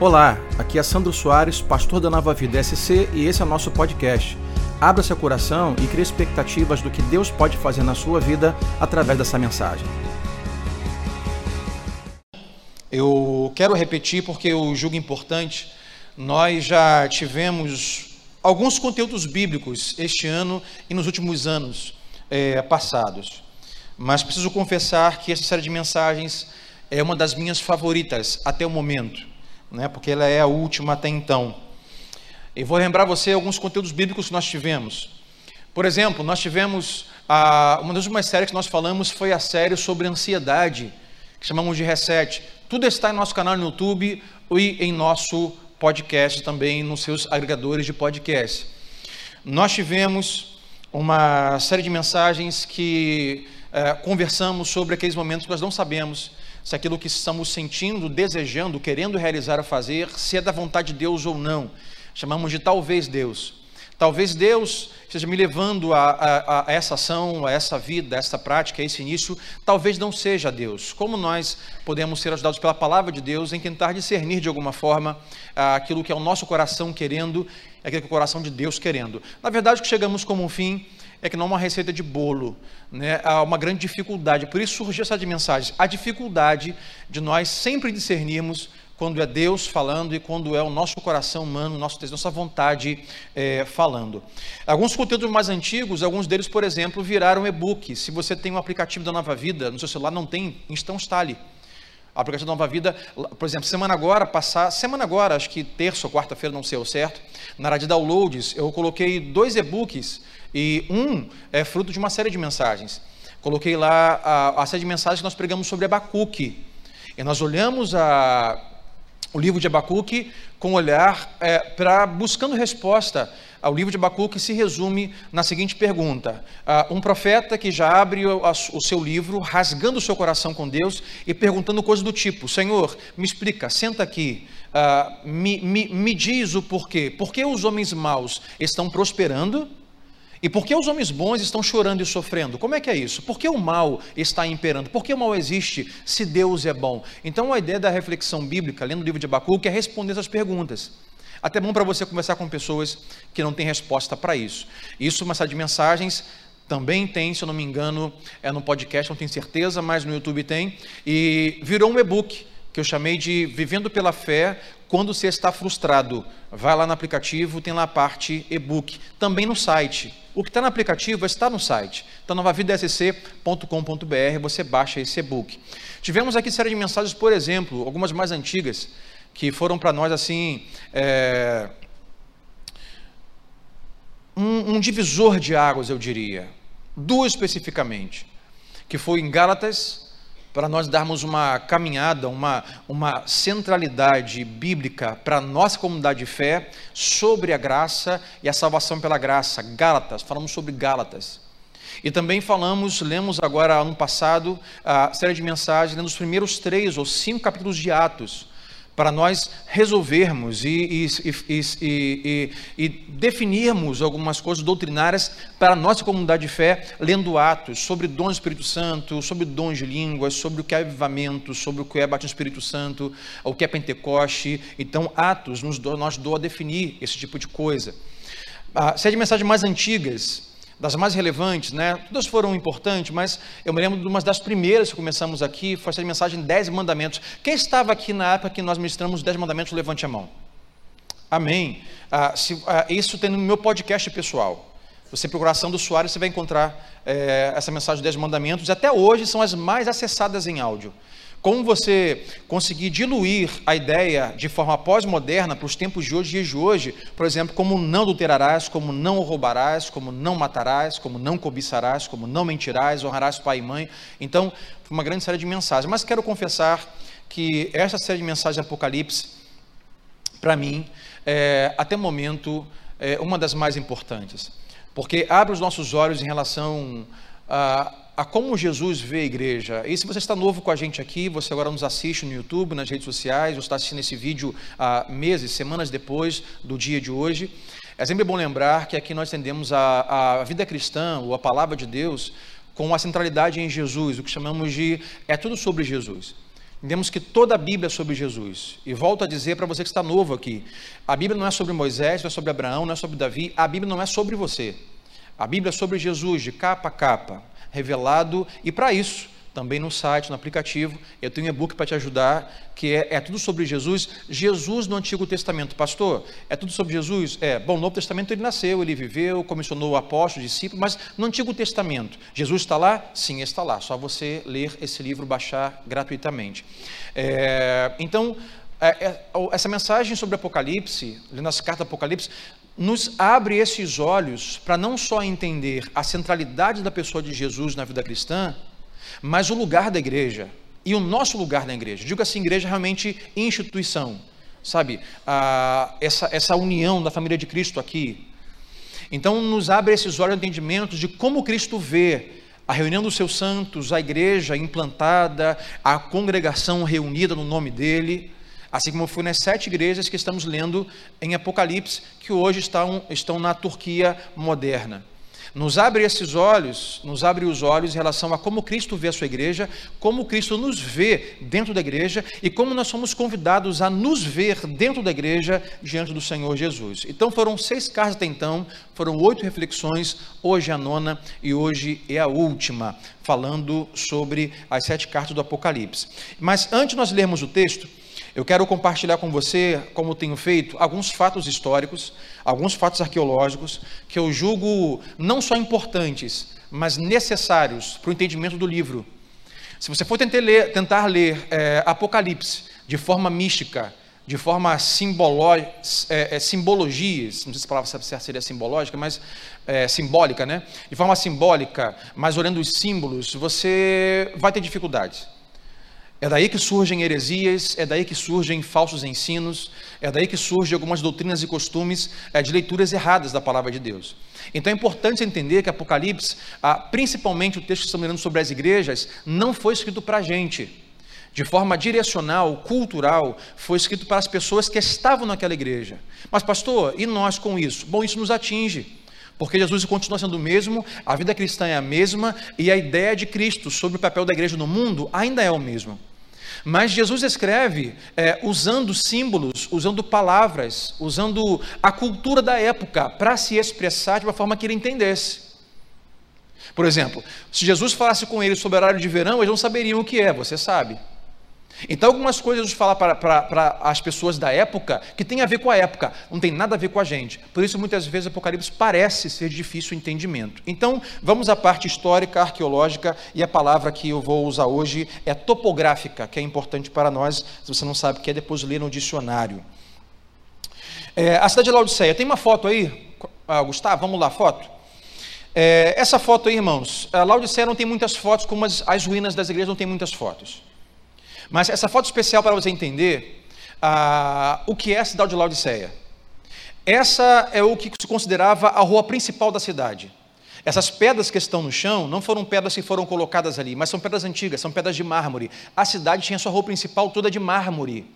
Olá, aqui é Sandro Soares, pastor da Nova Vida SC e esse é o nosso podcast. Abra seu coração e crie expectativas do que Deus pode fazer na sua vida através dessa mensagem. Eu quero repetir porque eu julgo importante. Nós já tivemos alguns conteúdos bíblicos este ano e nos últimos anos é, passados, mas preciso confessar que essa série de mensagens é uma das minhas favoritas até o momento né, porque ela é a última até então. E vou lembrar você alguns conteúdos bíblicos que nós tivemos. Por exemplo, nós tivemos a, uma das últimas séries que nós falamos foi a série sobre ansiedade, que chamamos de Reset. Tudo está em nosso canal no YouTube e em nosso podcast também, nos seus agregadores de podcast. Nós tivemos uma série de mensagens que é, conversamos sobre aqueles momentos que nós não sabemos se aquilo que estamos sentindo, desejando, querendo realizar ou fazer, se é da vontade de Deus ou não. Chamamos de talvez Deus. Talvez Deus esteja me levando a, a, a, essa ação, a essa vida, a essa prática, a esse início. Talvez não seja Deus. Como nós podemos ser ajudados pela palavra de Deus em tentar discernir de alguma forma aquilo que é o nosso coração querendo, aquilo que é o coração de Deus querendo. Na verdade, o que chegamos como um fim é que não é uma receita de bolo, né? há uma grande dificuldade. Por isso surgiu essa mensagem, a dificuldade de nós sempre discernirmos quando é Deus falando e quando é o nosso coração humano, nosso, nossa vontade é, falando. Alguns conteúdos mais antigos, alguns deles, por exemplo, viraram e-book. Se você tem um aplicativo da Nova Vida, no seu celular não tem, então instale. A aplicação da Nova Vida, por exemplo, semana agora, passar, semana agora, acho que terça ou quarta-feira, não sei o certo, na área de downloads, eu coloquei dois e-books e um é fruto de uma série de mensagens. Coloquei lá a, a série de mensagens que nós pregamos sobre Abacuque. E nós olhamos a, o livro de Abacuque com olhar é, para buscando resposta ao livro de Abacuque se resume na seguinte pergunta: um profeta que já abre o, o, seu livro, rasgando o seu coração com Deus e perguntando coisas do tipo: Senhor, me explica, senta aqui, uh, me, me, me diz o porquê. Por que os homens maus estão prosperando? E por que os homens bons estão chorando e sofrendo? Como é que é isso? Por que o mal está imperando? Por que o mal existe se Deus é bom? Então a ideia da reflexão bíblica, lendo o livro de Abacuque, é responder essas perguntas. Até bom para você conversar com pessoas que não têm resposta para isso. Isso, uma série de mensagens, também tem, se eu não me engano, é no podcast, não tenho certeza, mas no YouTube tem. E virou um e-book que eu chamei de Vivendo pela Fé quando você está frustrado. Vai lá no aplicativo, tem lá a parte e-book. Também no site o que está no aplicativo está no site. Então, novavidasc.com.br, você baixa esse e-book. Tivemos aqui série de mensagens, por exemplo, algumas mais antigas, que foram para nós assim. É, um, um divisor de águas, eu diria. Duas especificamente. Que foi em Gálatas para nós darmos uma caminhada, uma, uma centralidade bíblica para a nossa comunidade de fé sobre a graça e a salvação pela graça. Gálatas, falamos sobre Gálatas. E também falamos, lemos agora ano passado, a série de mensagens, lendo os primeiros três ou cinco capítulos de Atos para nós resolvermos e, e, e, e, definirmos algumas coisas doutrinárias para a nossa comunidade de fé, lendo Atos sobre dons do Espírito Santo, sobre dons de línguas, sobre o que é avivamento, sobre o que é batismo do Espírito Santo, o que é Pentecoste. Então, Atos nos nós doa a definir esse tipo de coisa. Ah, série de mensagens mais antigas, das mais relevantes, né? Todas foram importantes, mas eu me lembro de uma das primeiras que começamos aqui, foi essa mensagem 10 mandamentos. Quem estava aqui na época que nós ministramos 10 mandamentos, levante a mão. Amém. Ah, se, ah, isso tem no meu podcast pessoal. Você procurar do Soares, você vai encontrar é, essa mensagem 10 mandamentos. Até hoje são as mais acessadas em áudio como você conseguir diluir a ideia de forma pós-moderna para os tempos de hoje, dias de hoje, por exemplo, como não adulterarás, como não roubarás, como não matarás, como não cobiçarás, como não mentirás, honrarás pai e mãe. Então, foi uma grande série de mensagens. Mas quero confessar que essa série de mensagens de Apocalipse, para mim, é, até o momento, é uma das mais importantes. Porque abre os nossos olhos em relação a a como Jesus vê a igreja. E se você está novo com a gente aqui, você agora nos assiste no YouTube, nas redes sociais, ou está assistindo esse vídeo há meses, semanas depois do dia de hoje, é sempre bom lembrar que aqui nós tendemos a, a vida cristã, ou a palavra de Deus, com a centralidade em Jesus, o que chamamos de é tudo sobre Jesus. entendemos que toda a Bíblia é sobre Jesus. E volto a dizer para você que está novo aqui: a Bíblia não é sobre Moisés, não é sobre Abraão, não é sobre Davi, a Bíblia não é sobre você. A Bíblia é sobre Jesus, de capa a capa, revelado, e para isso também no site, no aplicativo. Eu tenho um e-book para te ajudar, que é, é, tudo sobre Jesus. Jesus no Antigo Testamento, pastor, é tudo sobre Jesus? É, bom, no Novo Testamento ele nasceu, ele viveu, comissionou o apóstolo, discípulo, mas no Antigo Testamento, Jesus está lá? Sim, está lá. Só você ler esse livro, baixar gratuitamente. É, então, essa mensagem sobre Apocalipse, lendo cartas do Apocalipse, nos abre esses olhos para não só entender a centralidade da pessoa de Jesus na vida cristã, mas o lugar da igreja e o nosso lugar na igreja. Digo assim, igreja realmente instituição, sabe? Ah, essa, essa união da família de Cristo aqui. Então, nos abre esses olhos de entendimento de como Cristo vê a reunião dos seus santos, a igreja implantada, a congregação reunida no nome dele, assim como foi nas sete igrejas que estamos lendo em Apocalipse, que hoje estão, estão na Turquia moderna nos abre esses olhos, nos abre os olhos em relação a como Cristo vê a sua igreja, como Cristo nos vê dentro da igreja e como nós somos convidados a nos ver dentro da igreja diante do Senhor Jesus. Então foram seis cartas até então, foram oito reflexões, hoje é a nona e hoje é a última, falando sobre as sete cartas do Apocalipse. Mas antes nós lermos o texto, eu quero compartilhar com você, como tenho feito, alguns fatos históricos, alguns fatos arqueológicos, que eu julgo não só importantes, mas necessários para o entendimento do livro. Se você for tentar ler, tentar ler é, Apocalipse de forma mística, de forma simboló, é, é, simbologias, não sei se a palavra seria simbológica, mas é, simbólica, né? De forma simbólica, mas olhando os símbolos, você vai ter dificuldades. É daí que surgem heresias, é daí que surgem falsos ensinos, é daí que surgem algumas doutrinas e costumes é, de leituras erradas da palavra de Deus. Então é importante entender que Apocalipse, ah, principalmente o texto que estamos lendo sobre as igrejas, não foi escrito para a gente. De forma direcional, cultural, foi escrito para as pessoas que estavam naquela igreja. Mas, pastor, e nós com isso? Bom, isso nos atinge. Porque Jesus continua sendo o mesmo, a vida cristã é a mesma e a ideia de Cristo sobre o papel da igreja no mundo ainda é o mesmo. Mas Jesus escreve é, usando símbolos, usando palavras, usando a cultura da época para se expressar de uma forma que ele entendesse. Por exemplo, se Jesus falasse com eles sobre horário de verão, eles não saberiam o que é, você sabe. Então, algumas coisas Jesus fala para, as pessoas da época que tem a ver com a época, não tem nada a ver com a gente. Por isso, muitas vezes, o Apocalipse parece ser difícil entendimento. Então, vamos à parte histórica, arqueológica, e a palavra que eu vou usar hoje é topográfica, que é importante para nós. Se você não sabe o que é, depois lê no dicionário. É, a cidade de Laodiceia, tem uma foto aí? Ah, Gustavo, vamos lá, foto. É, essa foto aí, irmãos, a Laodiceia não tem muitas fotos, como as, as ruínas das igrejas não tem muitas fotos. Mas essa foto especial para você entender ah, o que é a cidade de Laodiceia. Essa é o que se considerava a rua principal da cidade. Essas pedras que estão no chão não foram pedras que foram colocadas ali, mas são pedras antigas, são pedras de mármore. A cidade tinha sua rua principal toda de mármore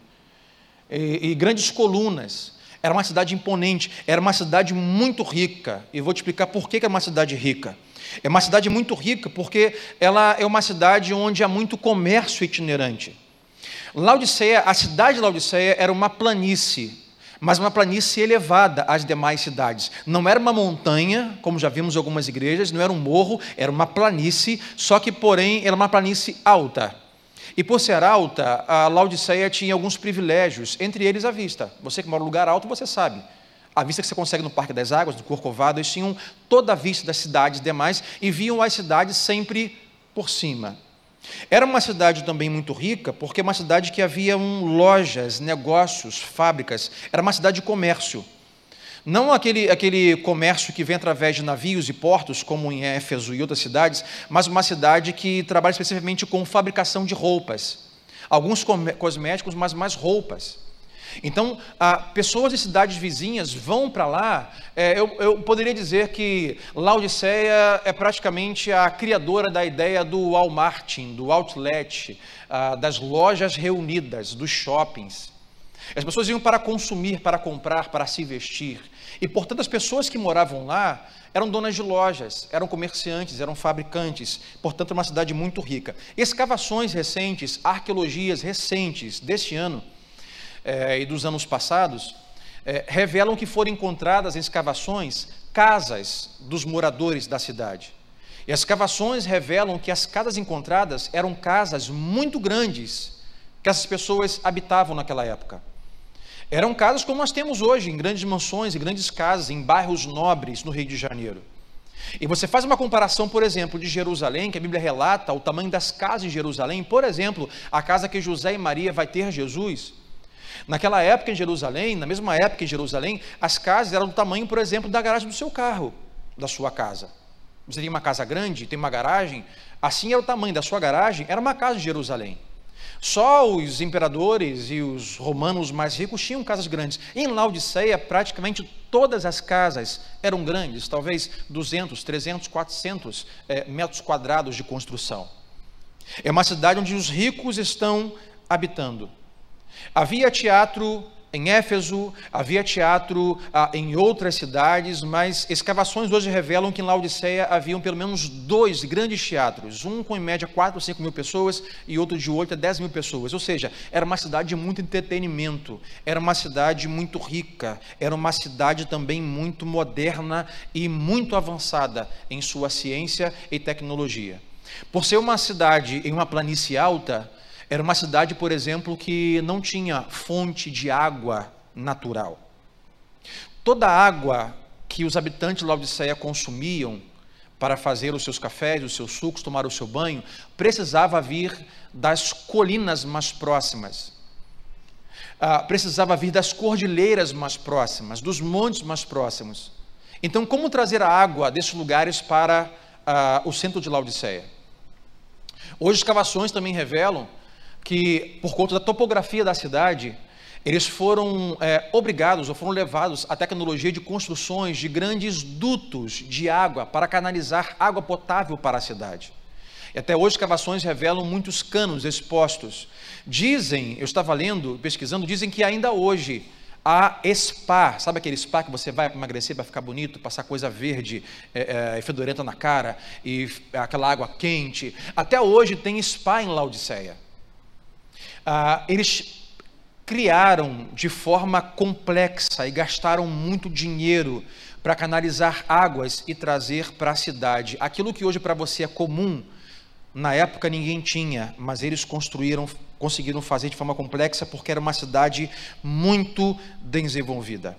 e, e grandes colunas. Era uma cidade imponente, era uma cidade muito rica. E vou te explicar por que é uma cidade rica. É uma cidade muito rica porque ela é uma cidade onde há muito comércio itinerante. Laodiceia, a cidade de Laodiceia era uma planície, mas uma planície elevada às demais cidades. Não era uma montanha, como já vimos em algumas igrejas, não era um morro, era uma planície, só que, porém, era uma planície alta. E por ser alta, a Laodiceia tinha alguns privilégios, entre eles a vista. Você que mora em lugar alto, você sabe a vista que você consegue no Parque das Águas, no Corcovado, eles tinham toda a vista das cidades demais e viam as cidades sempre por cima. Era uma cidade também muito rica, porque é uma cidade que havia lojas, negócios, fábricas, era uma cidade de comércio. Não aquele, aquele comércio que vem através de navios e portos, como em Éfeso e outras cidades, mas uma cidade que trabalha especificamente com fabricação de roupas. Alguns cosméticos, mas mais roupas. Então, pessoas de cidades vizinhas vão para lá. É, eu, eu, poderia dizer que Laodiceia é praticamente a criadora da ideia do Walmart, do outlet, das lojas reunidas, dos shoppings. As pessoas iam para consumir, para comprar, para se vestir. E, portanto, as pessoas que moravam lá eram donas de lojas, eram comerciantes, eram fabricantes. Portanto, uma cidade muito rica. Escavações recentes, arqueologias recentes deste ano eh, e dos anos passados eh, revelam que foram encontradas em escavações casas dos moradores da cidade. E as escavações revelam que as casas encontradas eram casas muito grandes que essas pessoas habitavam naquela época. Eram casas como nós temos hoje, em grandes mansões e grandes casas, em bairros nobres no Rio de Janeiro. E você faz uma comparação, por exemplo, de Jerusalém, que a Bíblia relata o tamanho das casas em Jerusalém, por exemplo, a casa que José e Maria vai ter Jesus. Naquela época em Jerusalém, na mesma época em Jerusalém, as casas eram do tamanho, por exemplo, da garagem do seu carro, da sua casa. Você tem uma casa grande, tem uma garagem, assim era o tamanho da sua garagem, era uma casa de Jerusalém. Só os imperadores e os romanos mais ricos tinham casas grandes. Em Laodiceia, praticamente todas as casas eram grandes, talvez 200, 300, 400 é, metros quadrados de construção. É uma cidade onde os ricos estão habitando. Havia teatro em Éfeso, havia teatro ah, em outras cidades, mas escavações hoje revelam que em Laodiceia haviam pelo menos dois grandes teatros, um com em média 4 ou 5 mil pessoas e outro de 8 a 10 mil pessoas. Ou seja, era uma cidade de muito entretenimento, era uma cidade muito rica, era uma cidade também muito moderna e muito avançada em sua ciência e tecnologia. Por ser uma cidade em uma planície alta, era uma cidade, por exemplo, que não tinha fonte de água natural. Toda a água que os habitantes de Laodiceia consumiam para fazer os seus cafés, os seus sucos, tomar o seu banho, precisava vir das colinas mais próximas. Ah, precisava vir das cordilheiras mais próximas, dos montes mais próximos. Então, como trazer a água desses lugares para ah, o centro de Laodiceia? Hoje, escavações também revelam que, por conta da topografia da cidade, eles foram é, obrigados ou foram levados à tecnologia de construções de grandes dutos de água para canalizar água potável para a cidade. E até hoje, escavações revelam muitos canos expostos. Dizem, eu estava lendo, pesquisando, dizem que ainda hoje há spa, sabe aquele spa que você vai emagrecer, para ficar bonito, passar coisa verde é, é, fedorenta na cara e aquela água quente. Até hoje tem spa em Laodiceia ah, eles criaram de forma complexa e gastaram muito dinheiro para canalizar águas e trazer para a cidade aquilo que hoje para você é comum. Na época ninguém tinha, mas eles construíram, conseguiram fazer de forma complexa porque era uma cidade muito desenvolvida.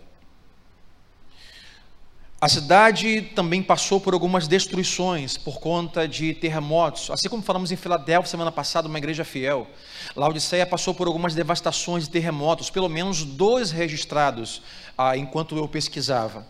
A cidade também passou por algumas destruições por conta de terremotos, assim como falamos em Filadélfia semana passada, uma igreja fiel. Laodiceia passou por algumas devastações e terremotos, pelo menos dois registrados ah, enquanto eu pesquisava.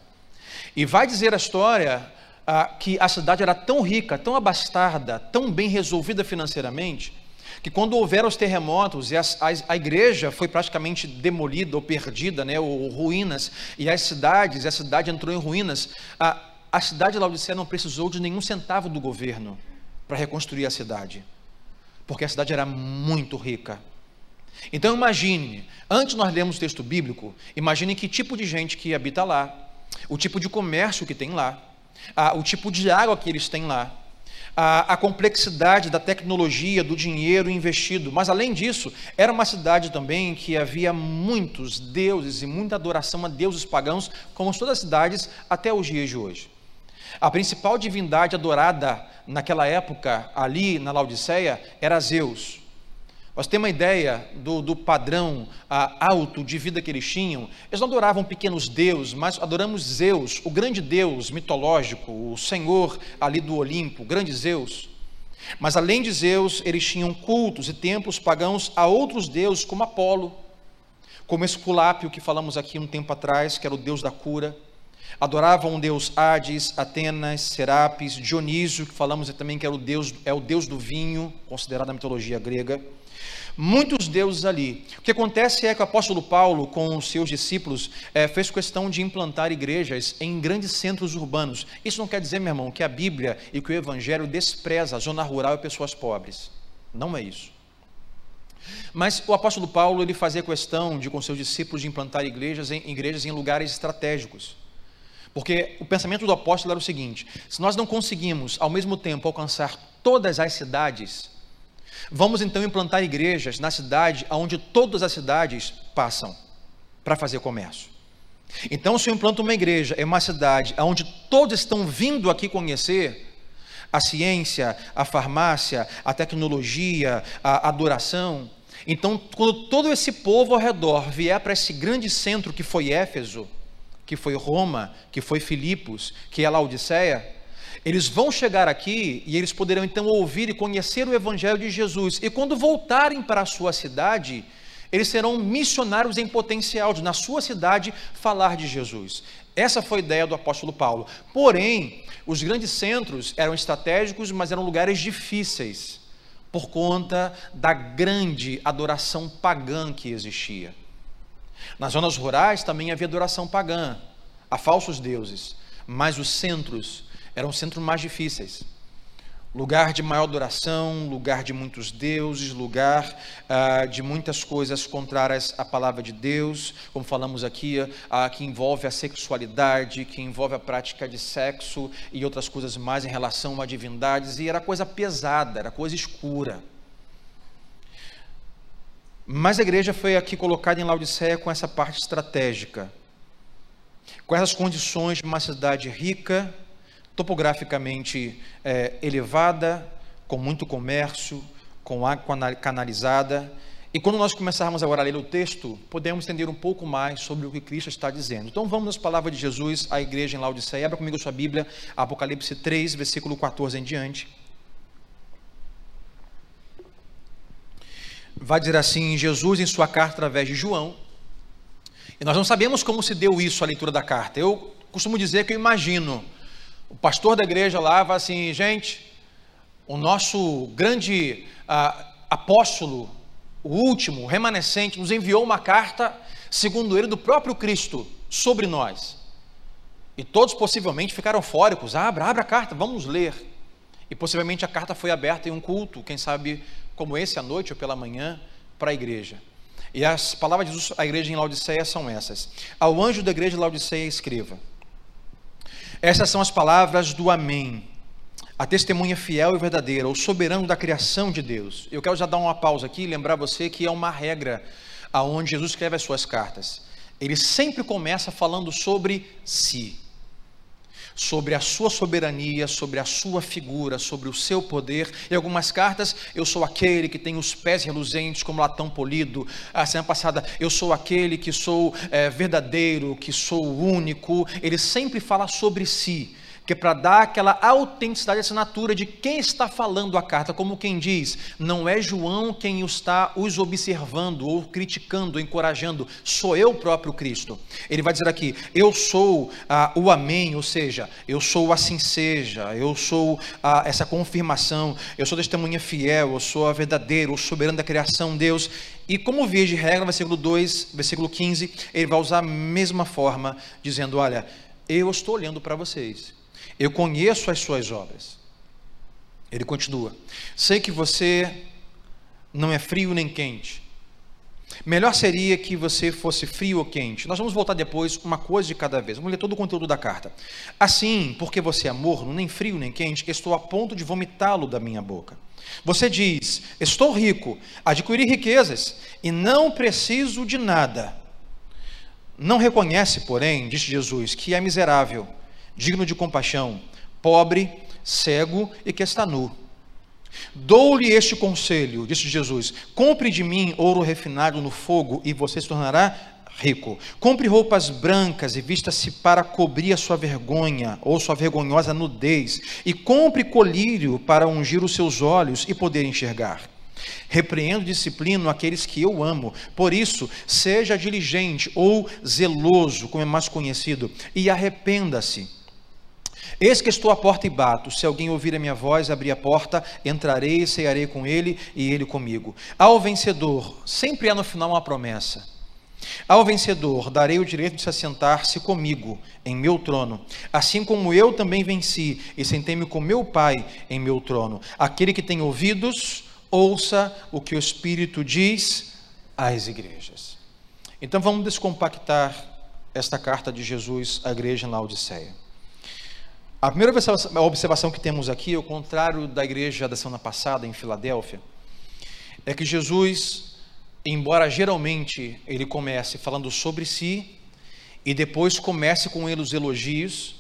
E vai dizer a história ah, que a cidade era tão rica, tão abastada, tão bem resolvida financeiramente, que quando houveram os terremotos e as, a, a, igreja foi praticamente demolida ou perdida, né, ou, ou ruínas, e as cidades, a cidade entrou em ruínas, a, a cidade de Laodicea não precisou de nenhum centavo do governo para reconstruir a cidade, porque a cidade era muito rica. Então imagine, antes nós lemos o texto bíblico, imagine que tipo de gente que habita lá, o tipo de comércio que tem lá, o tipo de água que eles têm lá, a, a, complexidade da tecnologia, do dinheiro investido. Mas, além disso, era uma cidade também que havia muitos deuses e muita adoração a deuses pagãos, como todas as cidades até os dias de hoje. A principal divindade adorada naquela época, ali na Laodiceia, era Zeus. Nós temos uma ideia do, do padrão ah, alto de vida que eles tinham. Eles não adoravam pequenos deuses, mas adoramos Zeus, o grande Deus mitológico, o Senhor ali do Olimpo, o grande Zeus. Mas além de Zeus, eles tinham cultos e templos pagãos a outros deuses, como Apolo, como Esculápio, que falamos aqui um tempo atrás, que era o deus da cura. Adoravam o deus Hades, Atenas, Serapis, Dionísio, que falamos também que era o deus, é o deus do vinho, considerado na mitologia grega muitos deuses ali. O que acontece é que o apóstolo Paulo, com os seus discípulos, é, fez questão de implantar igrejas em grandes centros urbanos. Isso não quer dizer, meu irmão, que a Bíblia e que o Evangelho despreza a zona rural e pessoas pobres. Não é isso. Mas o apóstolo Paulo ele fazia questão de com seus discípulos de implantar igrejas em igrejas em lugares estratégicos. Porque o pensamento do apóstolo era o seguinte: se nós não conseguimos ao mesmo tempo alcançar todas as cidades, vamos então implantar igrejas na cidade onde todas as cidades passam para fazer comércio. Então, se eu implanto uma igreja em uma cidade onde todos estão vindo aqui conhecer a ciência, a farmácia, a tecnologia, a adoração, então, quando todo esse povo ao redor vier para esse grande centro que foi Éfeso, que foi Roma, que foi Filipos, que é Laodiceia, eles vão chegar aqui e eles poderão então ouvir e conhecer o Evangelho de Jesus. E quando voltarem para a sua cidade, eles serão missionários em potencial de, na sua cidade, falar de Jesus. Essa foi a ideia do apóstolo Paulo. Porém, os grandes centros eram estratégicos, mas eram lugares difíceis, por conta da grande adoração pagã que existia. Nas zonas rurais também havia adoração pagã, a falsos deuses, mas os centros eram centros mais difíceis. Lugar de maior adoração, lugar de muitos deuses, lugar uh, de muitas coisas contrárias à palavra de Deus, como falamos aqui, uh, que envolve a sexualidade, que envolve a prática de sexo e outras coisas mais em relação a divindades, e era coisa pesada, era coisa escura. Mas a igreja foi aqui colocada em Laodiceia com essa parte estratégica, com essas condições de uma cidade rica, topograficamente é, elevada, com muito comércio, com água canalizada. E quando nós começarmos agora a ler o texto, podemos entender um pouco mais sobre o que Cristo está dizendo. Então vamos nas palavras de Jesus à igreja em Laodiceia. Abra comigo sua Bíblia, Apocalipse 3, versículo 14 em diante. Vai dizer assim: Jesus, em sua carta através de João, e nós não sabemos como se deu isso a leitura da carta. Eu costumo dizer que eu imagino o pastor da igreja lá vai assim, gente, o nosso grande ah, apóstolo, o último, o remanescente, nos enviou uma carta, segundo ele, do próprio Cristo sobre nós. E todos possivelmente ficaram fóricos. Abra, abra a carta, vamos ler. E possivelmente a carta foi aberta em um culto, quem sabe como esse à noite ou pela manhã, para a igreja. E as palavras de Jesus à igreja em Laodiceia são essas: Ao anjo da igreja de Laodiceia escreva: essas são as palavras do Amém, a testemunha fiel e verdadeira, o soberano da criação de Deus. Eu quero já dar uma pausa aqui e lembrar você que é uma regra aonde Jesus escreve as suas cartas. Ele sempre começa falando sobre si sobre a sua soberania, sobre a sua figura, sobre o seu poder. Em algumas cartas, eu sou aquele que tem os pés reluzentes como latão polido. A semana passada, eu sou aquele que sou é, verdadeiro, que sou único. Ele sempre fala sobre si que é para dar aquela autenticidade, assinatura de quem está falando a carta, como quem diz, não é João quem está os observando ou criticando, encorajando, sou eu próprio Cristo. Ele vai dizer aqui, eu sou ah, o Amém, ou seja, eu sou assim seja, eu sou ah, essa confirmação, eu sou testemunha fiel, eu sou a verdadeira, o soberano da criação, Deus. E como via de regra, versículo 2, versículo 15, ele vai usar a mesma forma, dizendo: Olha, eu estou olhando para vocês eu conheço as suas obras. Ele continua: Sei que você não é frio nem quente. Melhor seria que você fosse frio ou quente. Nós vamos voltar depois, uma coisa de cada vez. Vamos ler todo o conteúdo da carta. Assim, porque você é morno, nem frio nem quente, estou a ponto de vomitá-lo da minha boca. Você diz: Estou rico, adquiri riquezas e não preciso de nada. Não reconhece, porém, disse Jesus, que é miserável digno de compaixão, pobre, cego e que está nu. Dou-lhe este conselho, disse Jesus: compre de mim ouro refinado no fogo e você se tornará rico. Compre roupas brancas e vista-se para cobrir a sua vergonha ou sua vergonhosa nudez, e compre colírio para ungir os seus olhos e poder enxergar. Repreendo disciplino aqueles que eu amo. Por isso, seja diligente ou zeloso, como é mais conhecido, e arrependa-se. Eis que estou à porta e bato. Se alguém ouvir a minha voz, abrir a porta, entrarei e cearei com ele e ele comigo. Ao vencedor, sempre há no final uma promessa. Ao vencedor, darei o direito de se assentar-se comigo em meu trono, assim como eu também venci e sentei-me com meu Pai em meu trono. Aquele que tem ouvidos, Ouça o que o Espírito diz às igrejas. Então vamos descompactar esta carta de Jesus à igreja em Laodiceia. A primeira observação que temos aqui, ao contrário da igreja da semana passada em Filadélfia, é que Jesus, embora geralmente ele comece falando sobre si e depois comece com ele os elogios,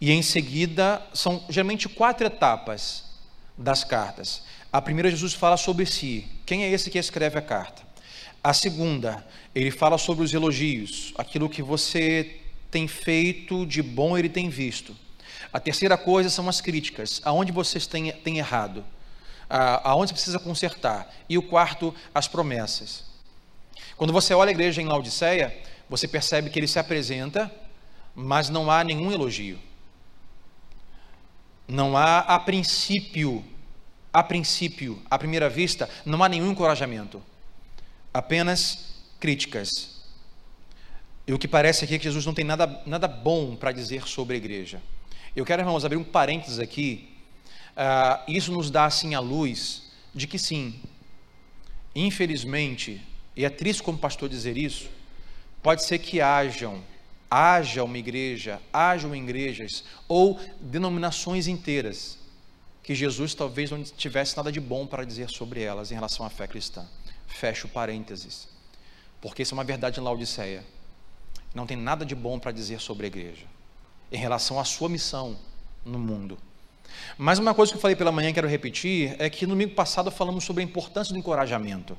e em seguida são geralmente quatro etapas das cartas. A primeira, Jesus fala sobre si. Quem é esse que escreve a carta? A segunda, ele fala sobre os elogios, aquilo que você tem feito de bom ele tem visto. A terceira coisa são as críticas, aonde vocês têm, têm errado, aonde você precisa consertar. E o quarto, as promessas. Quando você olha a igreja em Laodiceia, você percebe que ele se apresenta, mas não há nenhum elogio. Não há a princípio a princípio, à primeira vista, não há nenhum encorajamento, apenas críticas. E o que parece aqui é que Jesus não tem nada, nada bom para dizer sobre a igreja. Eu quero, irmãos, abrir um parênteses aqui. Uh, isso nos dá, assim, a luz de que sim, infelizmente, e é triste como pastor dizer isso, pode ser que hajam, haja uma igreja, hajam igrejas ou denominações inteiras que Jesus talvez não tivesse nada de bom para dizer sobre elas em relação à fé cristã. Fecho parênteses. Porque isso é uma verdade em Laodiceia. Não tem nada de bom para dizer sobre a igreja em relação à sua missão no mundo. Mas uma coisa que eu falei pela manhã, quero repetir, é que no domingo passado falamos sobre a importância do encorajamento.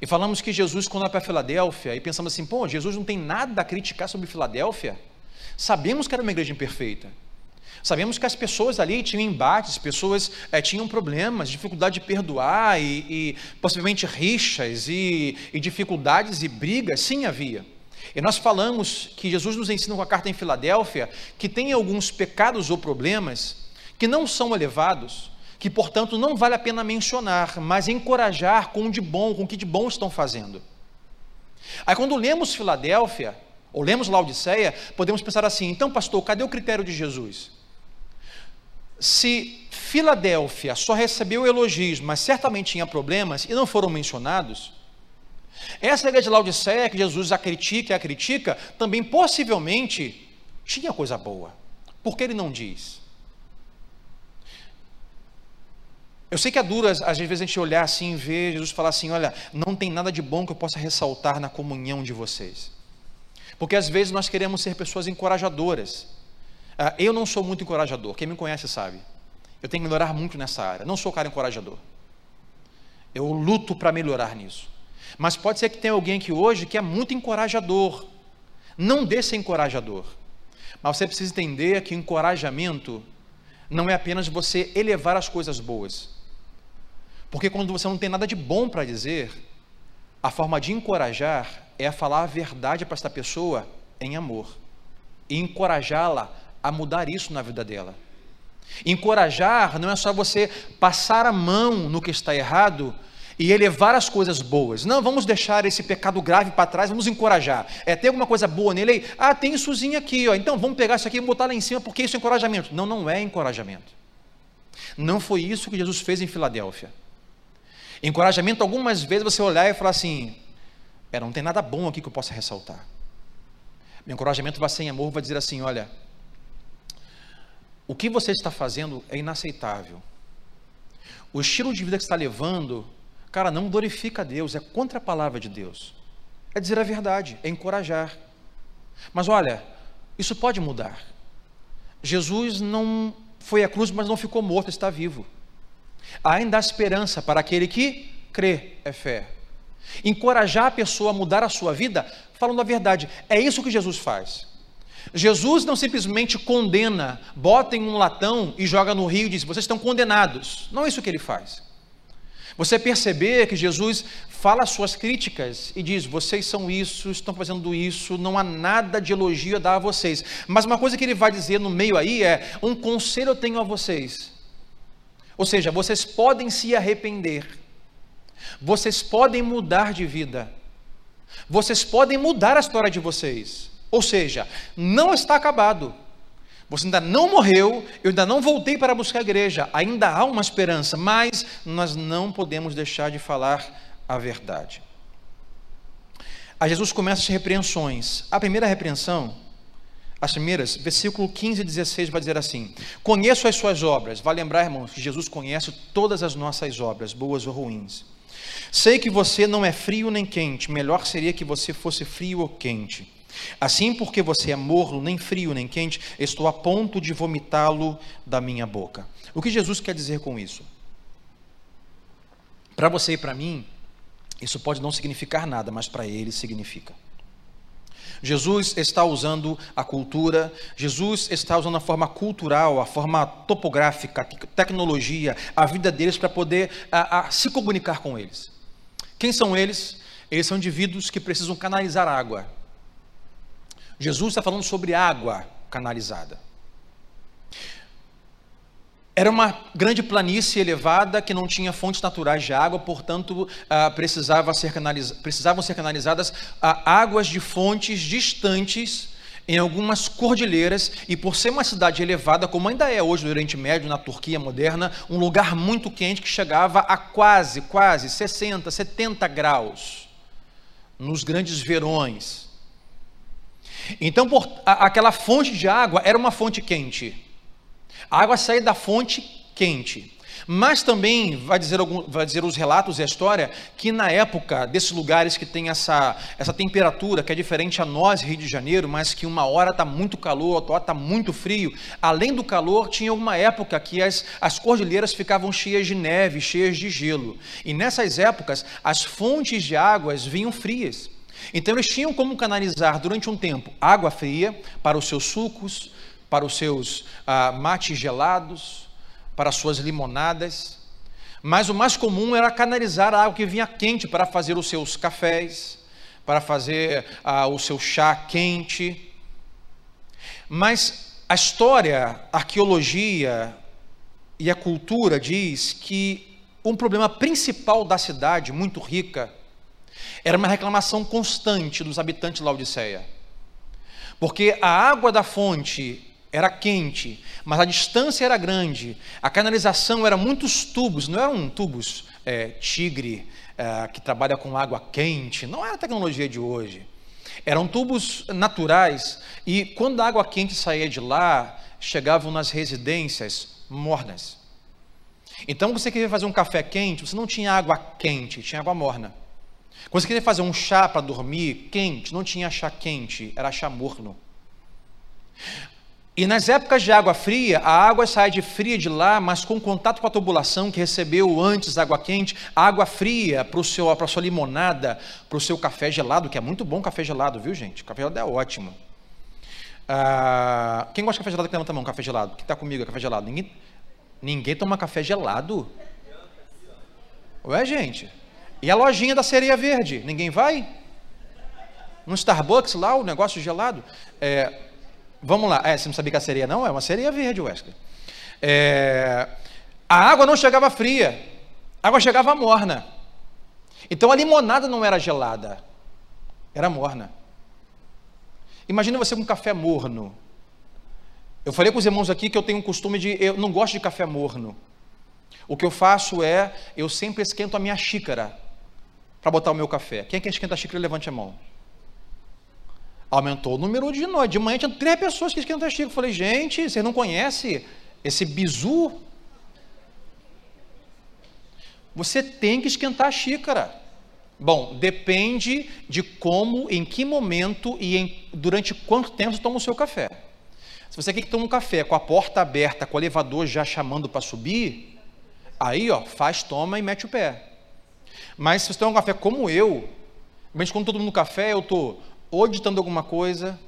E falamos que Jesus, quando vai para Filadélfia, e pensamos assim, pô, Jesus não tem nada a criticar sobre Filadélfia. Sabemos que era uma igreja imperfeita. Sabemos que as pessoas ali tinham embates, pessoas é, tinham problemas, dificuldade de perdoar e, e possivelmente rixas e, e dificuldades e brigas, sim havia. E nós falamos que Jesus nos ensina com a carta em Filadélfia que tem alguns pecados ou problemas que não são elevados, que portanto não vale a pena mencionar, mas encorajar com o de bom, com o que de bom estão fazendo. Aí quando lemos Filadélfia, ou lemos Laodiceia, podemos pensar assim: então, pastor, cadê o critério de Jesus? se Filadélfia só recebeu elogios, mas certamente tinha problemas e não foram mencionados, essa igreja de Laodiceia, que Jesus a critica e a critica, também possivelmente tinha coisa boa. Por que ele não diz? Eu sei que é duro, às vezes, a gente olhar assim e ver Jesus falar assim: olha, não tem nada de bom que eu possa ressaltar na comunhão de vocês. Porque às vezes nós queremos ser pessoas encorajadoras. Ah, eu não sou muito encorajador, quem me conhece sabe. Eu tenho que melhorar muito nessa área. Não sou cara encorajador. Eu luto para melhorar nisso. Mas pode ser que tenha alguém aqui hoje que é muito encorajador. Não dê ser encorajador. Mas você precisa entender que encorajamento não é apenas você elevar as coisas boas. Porque quando você não tem nada de bom para dizer, a forma de encorajar é falar a verdade para esta pessoa em amor e encorajá-la a mudar isso na vida dela. Encorajar não é só você passar a mão no que está errado e elevar as coisas boas. Não, vamos deixar esse pecado grave para trás, vamos encorajar. É, tem alguma coisa boa nele aí? Ah, tem issozinho aqui, ó. Então vamos pegar isso aqui e botar lá em cima, porque isso é encorajamento. Não, não é encorajamento. Não foi isso que Jesus fez em Filadélfia. Encorajamento, algumas vezes você olhar e falar assim: é, não tem nada bom aqui que eu possa ressaltar. Meu encorajamento vai ser em amor, vai dizer assim: olha, o que você está fazendo é inaceitável. O estilo de vida que está levando, cara, não glorifica a Deus, é contra a palavra de Deus. É dizer a verdade, é encorajar. Mas olha, isso pode mudar. Jesus não foi à cruz, mas não ficou morto, está vivo. Ainda há esperança para aquele que crê, é fé. Encorajar a pessoa a mudar a sua vida, falando a verdade, é isso que Jesus faz. Jesus não simplesmente condena, bota em um latão e joga no rio e diz: vocês estão condenados. Não é isso que ele faz. Você perceber que Jesus fala as suas críticas e diz: vocês são isso, estão fazendo isso, não há nada de elogio a dar a vocês. Mas uma coisa que ele vai dizer no meio aí é: um conselho eu tenho a vocês. Ou seja, vocês podem se arrepender, vocês podem mudar de vida, vocês podem mudar a história de vocês. Ou seja, não está acabado. Você ainda não morreu, eu ainda não voltei para buscar a igreja, ainda há uma esperança, mas nós não podemos deixar de falar a verdade. A Jesus começa as repreensões. A primeira repreensão, as primeiras, versículo 15 e 16 vai dizer assim: Conheço as suas obras. Vai lembrar, irmãos, que Jesus conhece todas as nossas obras, boas ou ruins. Sei que você não é frio nem quente, melhor seria que você fosse frio ou quente. Assim, porque você é morno, nem frio nem quente, estou a ponto de vomitá-lo da minha boca. O que Jesus quer dizer com isso? Para você e para mim, isso pode não significar nada, mas para ele significa. Jesus está usando a cultura, Jesus está usando a forma cultural, a forma topográfica, a tecnologia, a vida deles para poder a, a, se comunicar com eles. Quem são eles? Eles são indivíduos que precisam canalizar água. Jesus está falando sobre água canalizada. Era uma grande planície elevada que não tinha fontes naturais de água, portanto, ah, precisava ser precisavam ser canalizadas ah, águas de fontes distantes em algumas cordilheiras, e por ser uma cidade elevada, como ainda é hoje no Oriente Médio, na Turquia moderna, um lugar muito quente que chegava a quase, quase 60, 70 graus nos grandes verões. Então, por, a, aquela fonte de água era uma fonte quente. A água saía da fonte quente. Mas também vai dizer, algum, vai dizer os relatos e a história que na época desses lugares que tem essa, essa temperatura que é diferente a nós, Rio de Janeiro, mas que uma hora está muito calor, outra hora está muito frio, além do calor, tinha uma época que as, as cordilheiras ficavam cheias de neve, cheias de gelo. E nessas épocas, as fontes de águas vinham frias. Então eles tinham como canalizar durante um tempo água fria para os seus sucos, para os seus ah, mates gelados, para as suas limonadas. Mas o mais comum era canalizar a água que vinha quente para fazer os seus cafés, para fazer ah, o seu chá quente. Mas a história, a arqueologia e a cultura diz que um problema principal da cidade, muito rica, era uma reclamação constante dos habitantes de Laodiceia. Porque a água da fonte era quente, mas a distância era grande, a canalização era muitos tubos, não eram tubos é, tigre é, que trabalha com água quente, não era a tecnologia de hoje. Eram tubos naturais e quando a água quente saía de lá, chegavam nas residências mornas. Então você queria fazer um café quente, você não tinha água quente, tinha água morna. Quando você queria fazer um chá para dormir quente, não tinha chá quente, era chá morno. E nas épocas de água fria, a água sai de fria de lá, mas com contato com a tubulação que recebeu antes água quente, água fria para a sua limonada, para o seu café gelado, que é muito bom café gelado, viu gente? café gelado é ótimo. Ah, quem gosta de café gelado que levanta a mão, café gelado? Quem está comigo é café gelado? Ninguém, ninguém toma café gelado? Ué, gente? E a lojinha da sereia verde, ninguém vai? No Starbucks lá, o negócio gelado? É, Vamos lá. É, você não sabia que a sereia não? É uma sereia verde, Wesley. É, a água não chegava fria, a água chegava morna. Então a limonada não era gelada, era morna. Imagina você com um café morno. Eu falei com os irmãos aqui que eu tenho um costume de. Eu não gosto de café morno. O que eu faço é, eu sempre esquento a minha xícara para botar o meu café. Quem é que esquenta a xícara? Levante a mão. Aumentou o número de noite. De manhã tinha três pessoas que esquentam xícara. Eu falei, gente, você não conhece esse bizu? Você tem que esquentar a xícara. Bom, depende de como, em que momento e em, durante quanto tempo você toma o seu café. Se você quer que tome um café com a porta aberta, com o elevador já chamando para subir, aí ó, faz, toma e mete o pé. Mas se você toma um café como eu, mas quando todo mundo no café, eu estou ou editando alguma coisa,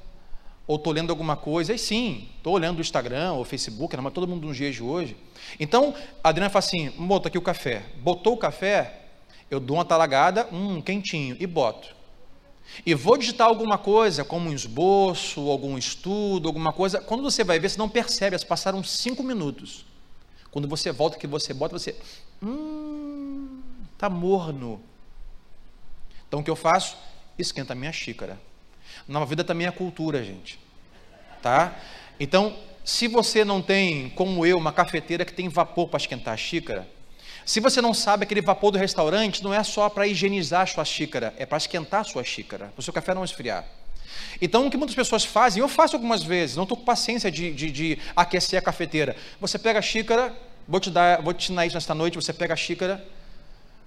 ou estou lendo alguma coisa, e sim, estou olhando o Instagram ou o Facebook, mas todo mundo nos dias hoje. Então, a Adriana fala assim: bota aqui o café. Botou o café, eu dou uma talagada, um quentinho, e boto. E vou digitar alguma coisa, como um esboço, algum estudo, alguma coisa. Quando você vai ver, você não percebe, passaram cinco minutos. Quando você volta, que você bota, você. Hum, tá morno. Então o que eu faço? Esquenta a minha xícara. Nova vida também é cultura, gente. Tá? Então, se você não tem, como eu, uma cafeteira que tem vapor para esquentar a xícara, se você não sabe, aquele vapor do restaurante não é só para higienizar a sua xícara, é para esquentar a sua xícara, para o seu café não esfriar. Então, o que muitas pessoas fazem, eu faço algumas vezes, não estou com paciência de, de, de, aquecer a cafeteira. Você pega a xícara, vou te, dar, vou te ensinar isso nesta noite, você pega a xícara,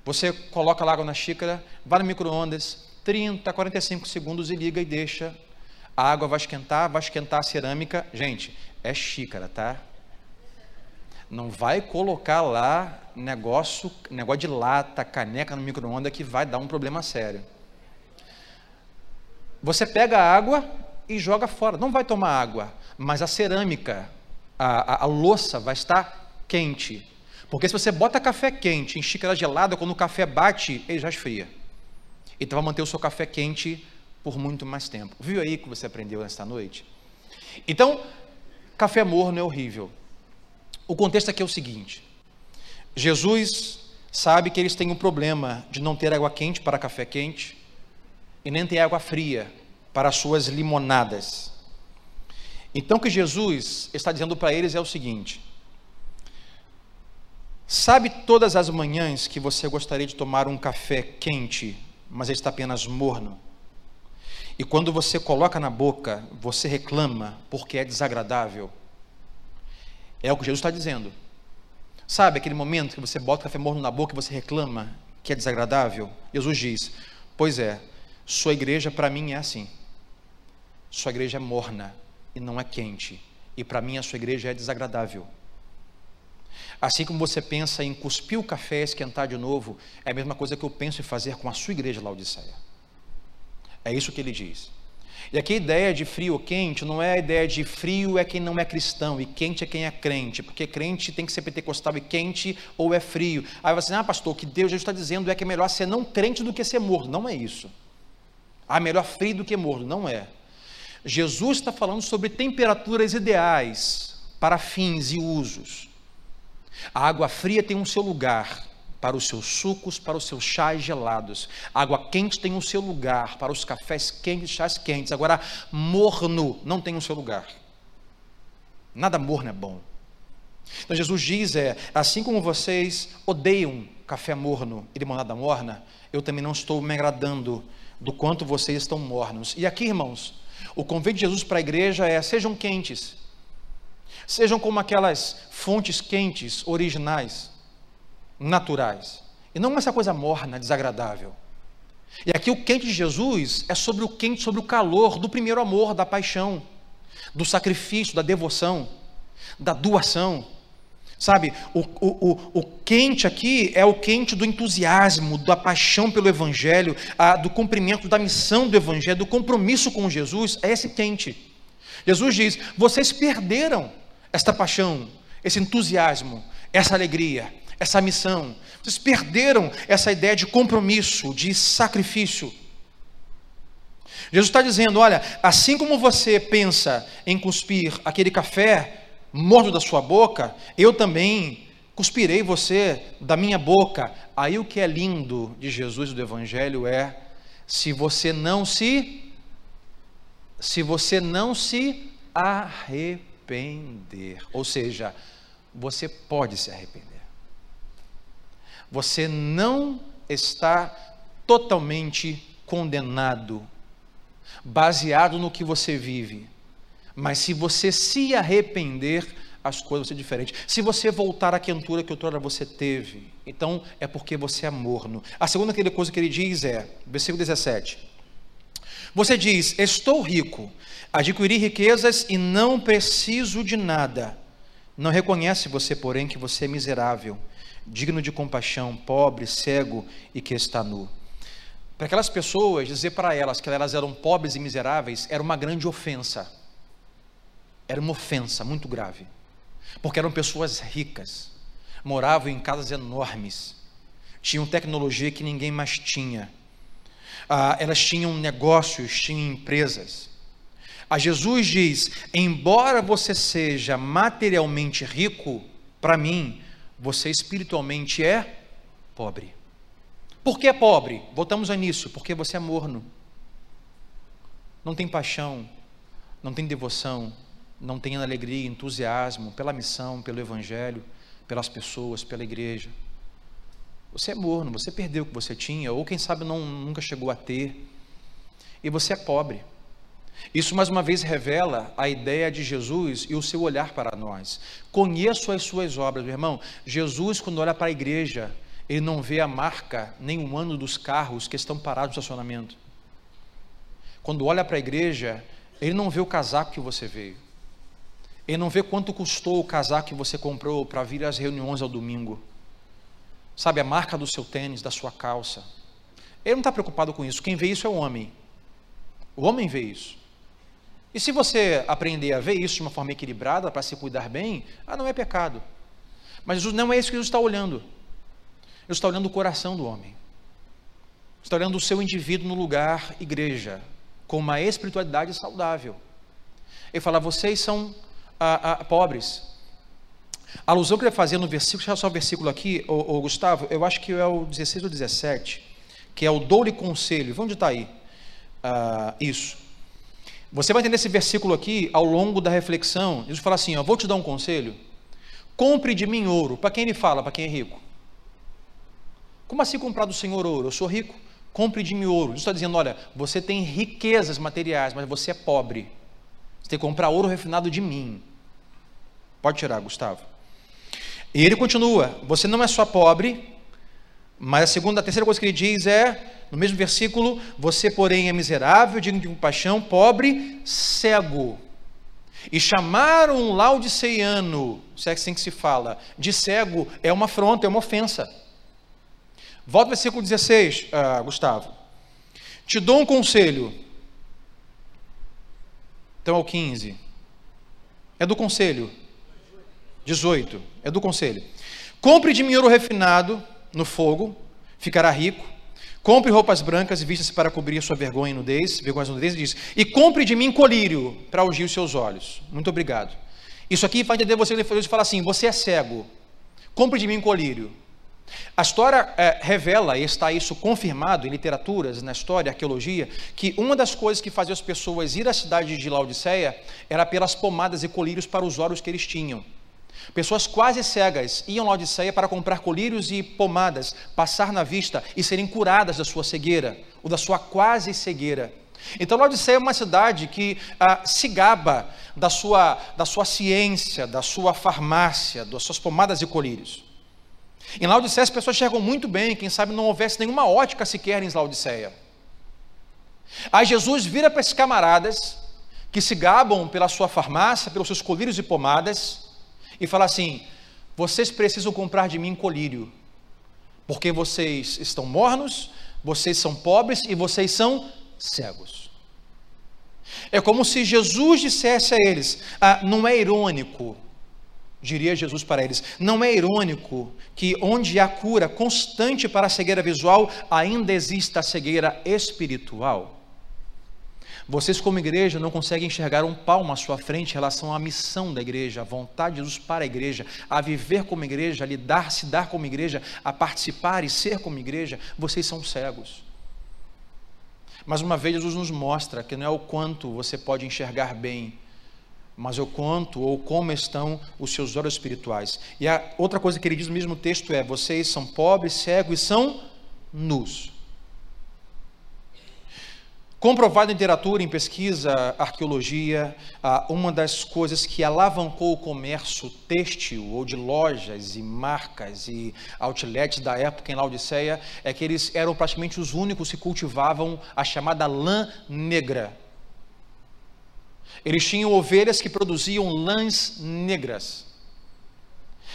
você coloca a água na xícara, vai no micro-ondas, 30, 45 segundos e liga e deixa. A água vai esquentar, vai esquentar a cerâmica. Gente, é xícara, tá? Não vai colocar lá negócio, negócio de lata, caneca no micro-ondas que vai dar um problema sério. Você pega a água e joga fora. Não vai tomar água, mas a cerâmica, a, a, a louça vai estar quente. Porque se você bota café quente em xícara gelada, quando o café bate, ele já esfria. Então vai manter o seu café quente por muito mais tempo. Viu aí que você aprendeu nesta noite? Então, café morno é horrível. O contexto aqui é o seguinte: Jesus sabe que eles têm um problema de não ter água quente para café quente e nem ter água fria para as suas limonadas. Então, o que Jesus está dizendo para eles é o seguinte: sabe todas as manhãs que você gostaria de tomar um café quente, mas ele está apenas morno? E quando você coloca na boca, você reclama porque é desagradável. É o que Jesus está dizendo. Sabe aquele momento que você bota o café morno na boca e você reclama que é desagradável? Jesus diz: Pois é, sua igreja para mim é assim. Sua igreja é morna e não é quente. E para mim a sua igreja é desagradável. Assim como você pensa em cuspir o café e esquentar de novo, é a mesma coisa que eu penso em fazer com a sua igreja Laodiceia. É isso que ele diz. E aqui a ideia de frio ou quente não é a ideia de frio é quem não é cristão e quente é quem é crente, porque crente tem que ser pentecostal e quente ou é frio. Aí você, ah, pastor, o que Deus está dizendo é que é melhor ser não crente do que ser morto. Não é isso. Ah, melhor frio do que morno. Não é. Jesus está falando sobre temperaturas ideais para fins e usos. A água fria tem um seu lugar para os seus sucos, para os seus chás gelados. A água quente tem um seu lugar para os cafés quentes, chás quentes. Agora, morno não tem um seu lugar. Nada morno é bom. Então Jesus diz é, assim como vocês odeiam café morno e limonada morna, eu também não estou me agradando do quanto vocês estão mornos. E aqui, irmãos, o convite de Jesus para a igreja é: sejam quentes, sejam como aquelas fontes quentes, originais, naturais, e não essa coisa morna, desagradável. E aqui o quente de Jesus é sobre o quente, sobre o calor do primeiro amor, da paixão, do sacrifício, da devoção, da doação. Sabe, o, o, o, o, quente aqui é o quente do entusiasmo, da paixão pelo Evangelho, a, do cumprimento da missão do Evangelho, do compromisso com Jesus, é esse quente. Jesus diz: vocês perderam esta paixão, esse entusiasmo, essa alegria, essa missão. Vocês perderam essa ideia de compromisso, de sacrifício. Jesus está dizendo: olha, assim como você pensa em cuspir aquele café morto da sua boca, eu também cuspirei você da minha boca. Aí o que é lindo de Jesus e do Evangelho é: se você não se, se você não se arrepender, ou seja, você pode se arrepender. Você não está totalmente condenado, baseado no que você vive mas se você se arrepender, as coisas vão ser diferentes. Se você voltar à quentura que outrora você teve, então é porque você é morno. A segunda coisa que ele diz é, versículo 17: Você diz: Estou rico, adquiri riquezas e não preciso de nada. Não reconhece você, porém, que você é miserável, digno de compaixão, pobre, cego e que está nu. Para aquelas pessoas, dizer para elas que elas eram pobres e miseráveis era uma grande ofensa era uma ofensa muito grave, porque eram pessoas ricas, moravam em casas enormes, tinham tecnologia que ninguém mais tinha, ah, elas tinham negócios, tinham empresas. A Jesus diz: embora você seja materialmente rico, para mim, você espiritualmente é pobre. Por que é pobre? Voltamos a nisso, porque você é morno. Não tem paixão, não tem devoção, não tendo alegria entusiasmo pela missão, pelo evangelho, pelas pessoas, pela igreja. Você é morno, você perdeu o que você tinha, ou quem sabe não, nunca chegou a ter, e você é pobre. Isso mais uma vez revela a ideia de Jesus e o seu olhar para nós. Conheço as suas obras, meu irmão. Jesus, quando olha para a igreja, ele não vê a marca nem o ano dos carros que estão parados no estacionamento. Quando olha para a igreja, ele não vê o casaco que você veio. Ele não vê quanto custou o casaco que você comprou para vir às reuniões ao domingo. Sabe, a marca do seu tênis, da sua calça. Ele não está preocupado com isso. Quem vê isso é o homem. O homem vê isso. E se você aprender a ver isso de uma forma equilibrada, para se cuidar bem, ah, não é pecado. Mas Jesus, não é isso que Jesus está olhando. Ele está olhando o coração do homem. Está olhando o seu indivíduo no lugar igreja, com uma espiritualidade saudável. Ele fala: vocês são ah, ah, pobres. A alusão que ele fazer no versículo, deixa só o versículo aqui, ô, ô, Gustavo, eu acho que é o 16 ou 17, que é o dou-lhe conselho. Onde está aí? Ah, isso. Você vai entender esse versículo aqui ao longo da reflexão. Jesus fala assim: ó, vou te dar um conselho. Compre de mim ouro. Para quem ele fala? Para quem é rico. Como assim comprar do Senhor ouro? Eu sou rico. Compre de mim ouro. Jesus está dizendo: olha, você tem riquezas materiais, mas você é pobre. Você tem que comprar ouro refinado de mim. Pode tirar, Gustavo. E ele continua: você não é só pobre, mas a segunda, a terceira coisa que ele diz é no mesmo versículo, você, porém, é miserável, digno de compaixão, pobre, cego. E chamar um laudiceiano, se é assim que se fala, de cego, é uma afronta, é uma ofensa. Volta ao versículo 16, uh, ah, Gustavo. Te dou um conselho. Então, ao 15. É do conselho. 18. É do conselho. Compre de mim ouro refinado no fogo, ficará rico Compre roupas brancas e vista-se para cobrir sua vergonha e nudez, vergonha e nudez, e diz, e compre de mim colírio para ungir os seus olhos. Muito obrigado. Isso aqui vai entender você, ele fala assim, você é cego, compre de mim colírio. A história é, revela, e está isso confirmado em literaturas, na história, arqueologia, que uma das coisas que fazia as pessoas ir à cidade de Laodiceia era pelas pomadas e colírios para os olhos que eles tinham. Pessoas quase cegas iam a Odisseia para comprar colírios e pomadas, passar na vista e serem curadas da sua cegueira, ou da sua quase cegueira. Então, Laodiceia é uma cidade que ah, se gaba da sua, da sua ciência, da sua farmácia, das suas pomadas e colírios. Em Laodiceia as pessoas enxergam muito bem, quem sabe não houvesse nenhuma ótica sequer em Laodiceia. Aí Jesus vira para esses camaradas que se gabam pela sua farmácia, pelos seus colírios e pomadas, e fala assim: vocês precisam comprar de mim colírio, porque vocês estão mornos, vocês são pobres e vocês são cegos. É como se Jesus dissesse a eles: ah, não é irônico, diria Jesus para eles, não é irônico que onde há cura constante para a cegueira visual, ainda exista a cegueira espiritual. Vocês, como igreja, não conseguem enxergar um palmo à sua frente em relação à missão da igreja, à vontade de Jesus para a igreja, a viver como igreja, a lidar, se dar como igreja, a participar e ser como igreja. Vocês são cegos. Mas uma vez Jesus nos mostra que não é o quanto você pode enxergar bem, mas o quanto ou como estão os seus olhos espirituais. E a outra coisa que ele diz no mesmo texto é: vocês são pobres, cegos e são nus. Comprovado em literatura, em pesquisa, arqueologia, ah, uma das coisas que alavancou o comércio têxtil ou de lojas e marcas e outlets da época em Laodiceia é que eles eram praticamente os únicos que cultivavam a chamada lã negra. Eles tinham ovelhas que produziam lãs negras.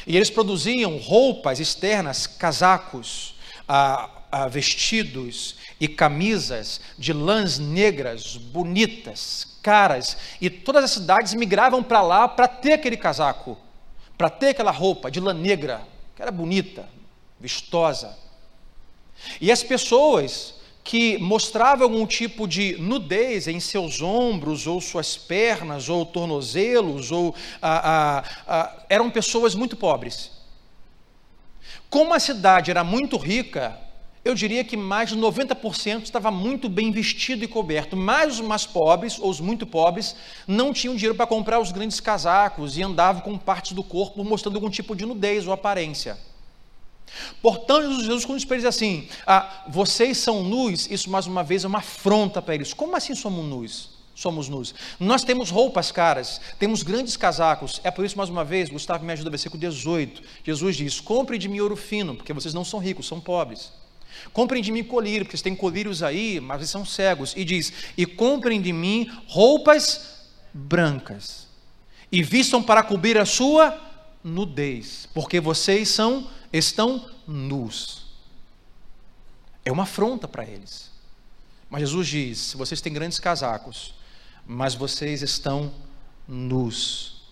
E eles produziam roupas externas, casacos, ah, vestidos e camisas de lãs negras, bonitas, caras, e todas as cidades migravam para lá para ter aquele casaco, para ter aquela roupa de lã negra, que era bonita, vistosa. E as pessoas que mostravam algum tipo de nudez em seus ombros, ou suas pernas, ou tornozelos, ou ah, ah, ah, eram pessoas muito pobres. Como a cidade era muito rica, eu diria que mais de 90% estava muito bem vestido e coberto, mas os mais pobres, ou os muito pobres, não tinham dinheiro para comprar os grandes casacos e andavam com partes do corpo mostrando algum tipo de nudez ou aparência. Portanto, Jesus quando diz assim, ah, vocês são nus, isso mais uma vez é uma afronta para eles. Como assim somos nus? Somos nus. Nós temos roupas caras, temos grandes casacos. É por isso, mais uma vez, Gustavo me ajuda, versículo 18. Jesus diz: Compre de mim ouro fino, porque vocês não são ricos, são pobres. Comprem de mim colírio, porque vocês têm colírios aí, mas vocês são cegos. E diz: E comprem de mim roupas brancas, e vistam para cobrir a sua nudez, porque vocês são estão nus. É uma afronta para eles. Mas Jesus diz: vocês têm grandes casacos, mas vocês estão nus.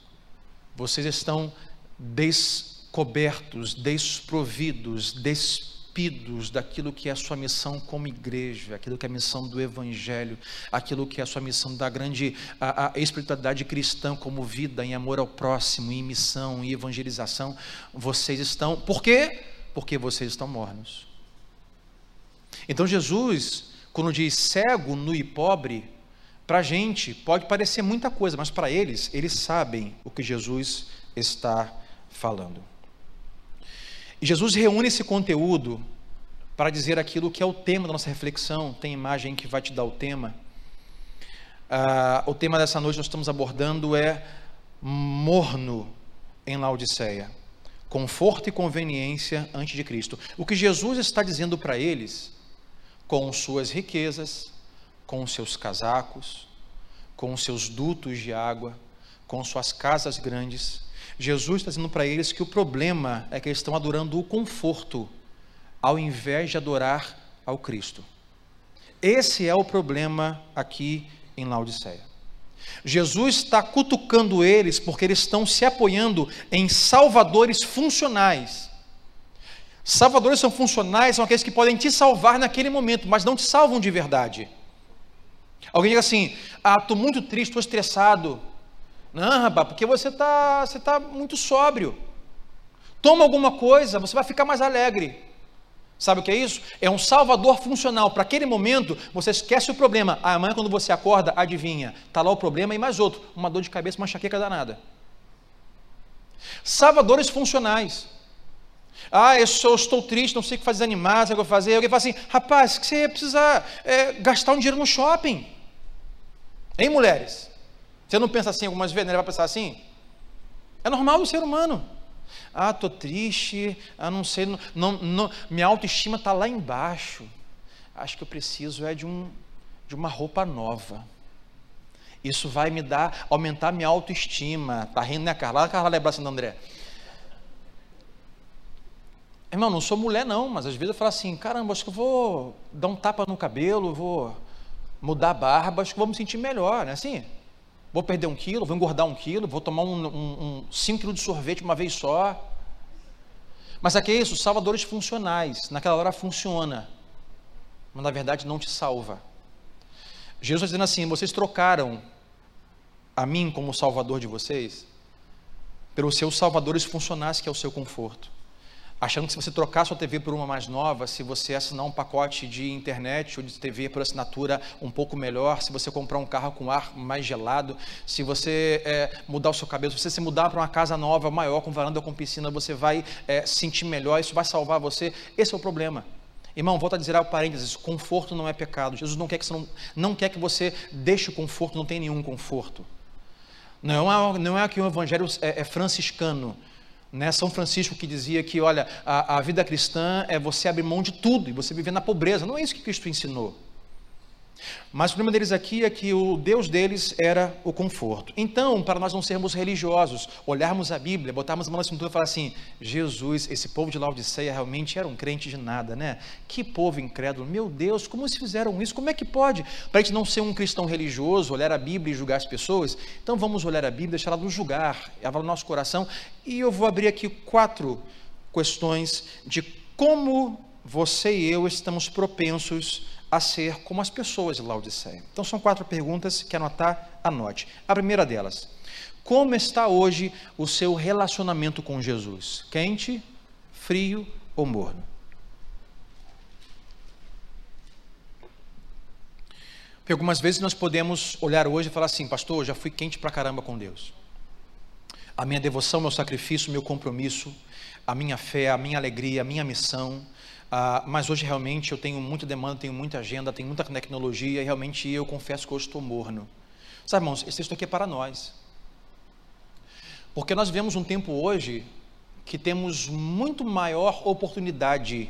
Vocês estão descobertos, desprovidos, despidos despidos daquilo que é a sua missão como igreja, aquilo que é a missão do Evangelho, aquilo que é a sua missão da grande a, a espiritualidade cristã como vida em amor ao próximo, em missão, em evangelização, vocês estão. Por quê? Porque vocês estão mornos. Então Jesus, quando diz cego, nu e pobre, para a gente pode parecer muita coisa, mas para eles, eles sabem o que Jesus está falando. Jesus reúne esse conteúdo para dizer aquilo que é o tema da nossa reflexão. Tem imagem que vai te dar o tema. Ah, o tema dessa noite nós estamos abordando é morno em Laodiceia. Conforto e conveniência antes de Cristo. O que Jesus está dizendo para eles, com suas riquezas, com seus casacos, com seus dutos de água, com suas casas grandes, Jesus está dizendo para eles que o problema é que eles estão adorando o conforto, ao invés de adorar ao Cristo. Esse é o problema aqui em Laodiceia. Jesus está cutucando eles porque eles estão se apoiando em salvadores funcionais. Salvadores são funcionais, são aqueles que podem te salvar naquele momento, mas não te salvam de verdade. Alguém diz assim: Ah, estou muito triste, estou estressado. Não, rapaz, porque você está você tá muito sóbrio. Toma alguma coisa, você vai ficar mais alegre. Sabe o que é isso? É um salvador funcional. Para aquele momento, você esquece o problema. Amanhã, quando você acorda, adivinha, está lá o problema e mais outro: uma dor de cabeça, uma enxaqueca danada. Salvadores funcionais. Ah, eu, sou, estou triste, não sei o que fazer animado, sei o que fazer. Alguém fala assim: rapaz, que você precisa é, gastar um dinheiro no shopping. Hein, mulheres? Você não pensa assim algumas vezes, né? Ele vai pensar assim? É normal do ser humano. Ah, estou triste, ah, não sei, não, não, minha autoestima está lá embaixo. Acho que eu preciso é de, um, de uma roupa nova. Isso vai me dar, aumentar minha autoestima. Está rindo, né, Carla? A Carla lembra assim do André. Irmão, não sou mulher não, mas às vezes eu falo assim, caramba, acho que eu vou dar um tapa no cabelo, vou mudar a barba, acho que vou me sentir melhor, não é assim? Vou perder um quilo, vou engordar um quilo, vou tomar um, um, um cinco quilos de sorvete uma vez só. Mas aqui é isso, salvadores funcionais. Naquela hora funciona, mas na verdade não te salva. Jesus está dizendo assim: vocês trocaram a mim como salvador de vocês pelos seus salvadores funcionais, que é o seu conforto achando que se você trocar sua TV por uma mais nova, se você assinar um pacote de internet ou de TV por assinatura um pouco melhor, se você comprar um carro com ar mais gelado, se você é, mudar o seu cabelo, se você se mudar para uma casa nova, maior, com varanda com piscina, você vai é, sentir melhor, isso vai salvar você. Esse é o problema. Irmão, volta a dizer ao parênteses, conforto não é pecado. Jesus não quer que você, não, não quer que você deixe o conforto, não tem nenhum conforto. Não é, não é que o evangelho é, é franciscano, né? São Francisco que dizia que, olha, a, a vida cristã é você abrir mão de tudo e você viver na pobreza. Não é isso que Cristo ensinou. Mas o problema deles aqui é que o Deus deles era o conforto. Então, para nós não sermos religiosos, olharmos a Bíblia, botarmos a mão na cintura e falar assim: Jesus, esse povo de Laodiceia realmente era um crente de nada, né? Que povo incrédulo, meu Deus, como eles fizeram isso? Como é que pode? Para a gente não ser um cristão religioso, olhar a Bíblia e julgar as pessoas, então vamos olhar a Bíblia, deixar ela nos julgar, ela no nosso coração. E eu vou abrir aqui quatro questões de como você e eu estamos propensos a ser como as pessoas de Laodiceia. Então são quatro perguntas que anotar, anote. A primeira delas: Como está hoje o seu relacionamento com Jesus? Quente, frio ou morno? Porque algumas vezes nós podemos olhar hoje e falar assim, pastor, já fui quente pra caramba com Deus. A minha devoção, meu sacrifício, meu compromisso, a minha fé, a minha alegria, a minha missão, Uh, mas hoje realmente eu tenho muita demanda, tenho muita agenda, tenho muita tecnologia e realmente eu confesso que hoje estou morno. Sabe, irmãos, esse texto aqui é para nós. Porque nós vivemos um tempo hoje que temos muito maior oportunidade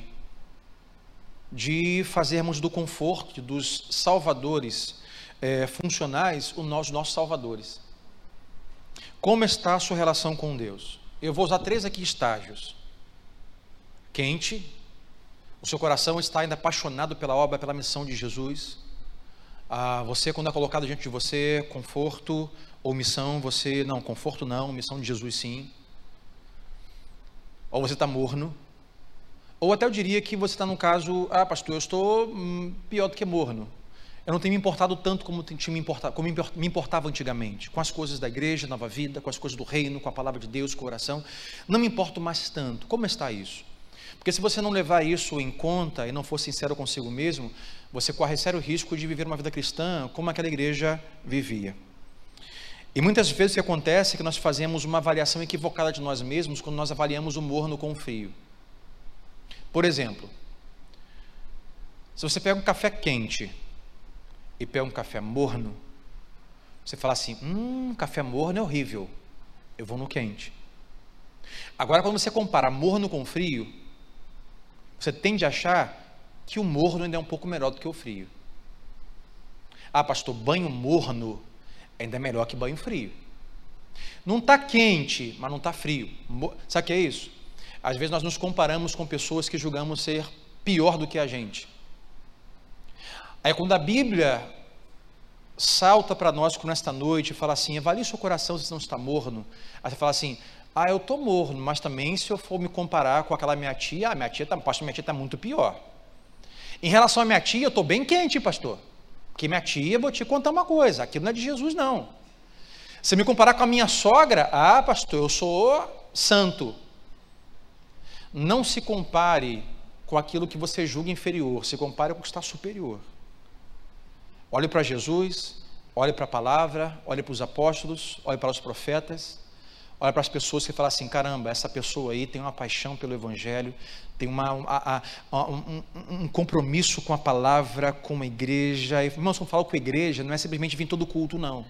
de fazermos do conforto dos salvadores é, funcionais os nossos salvadores. Como está a sua relação com Deus? Eu vou usar três aqui estágios: quente, o seu coração está ainda apaixonado pela obra, pela missão de Jesus. Ah, você, quando é colocado diante de você, conforto ou missão, você, não, conforto não, missão de Jesus sim. Ou você está morno. Ou até eu diria que você está no caso, ah, pastor, eu estou hum, pior do que morno. Eu não tenho me importado tanto como, me, como me importava antigamente, com as coisas da igreja, nova vida, com as coisas do reino, com a palavra de Deus, com a oração. Não me importo mais tanto. Como está isso? Porque se você não levar isso em conta e não for sincero consigo mesmo, você corre sério risco de viver uma vida cristã como aquela igreja vivia. E muitas vezes o que acontece é que nós fazemos uma avaliação equivocada de nós mesmos quando nós avaliamos o morno com o frio. Por exemplo, se você pega um café quente e pega um café morno, você fala assim: hum, café morno é horrível, eu vou no quente. Agora, quando você compara morno com frio, você tende a achar que o morno ainda é um pouco melhor do que o frio. Ah, pastor, banho morno ainda é melhor que banho frio. Não está quente, mas não está frio. Sabe o que é isso? Às vezes nós nos comparamos com pessoas que julgamos ser pior do que a gente. Aí quando a Bíblia salta para nós nesta noite e fala assim, avalie seu coração se não está morno. Aí você fala assim, ah, eu estou morno, mas também se eu for me comparar com aquela minha tia, ah, minha tia está, pastor, minha tia está muito pior. Em relação à minha tia, eu estou bem quente, pastor. Porque minha tia, vou te contar uma coisa, aquilo não é de Jesus, não. Se me comparar com a minha sogra, ah, pastor, eu sou santo. Não se compare com aquilo que você julga inferior, se compare com o que está superior. Olhe para Jesus, olhe para a palavra, olhe para os apóstolos, olhe para os profetas olha para as pessoas que fala assim: caramba, essa pessoa aí tem uma paixão pelo Evangelho, tem uma, um, um, compromisso com a palavra, com a igreja. Irmãos, quando falo com a igreja, não é simplesmente vir todo culto, não.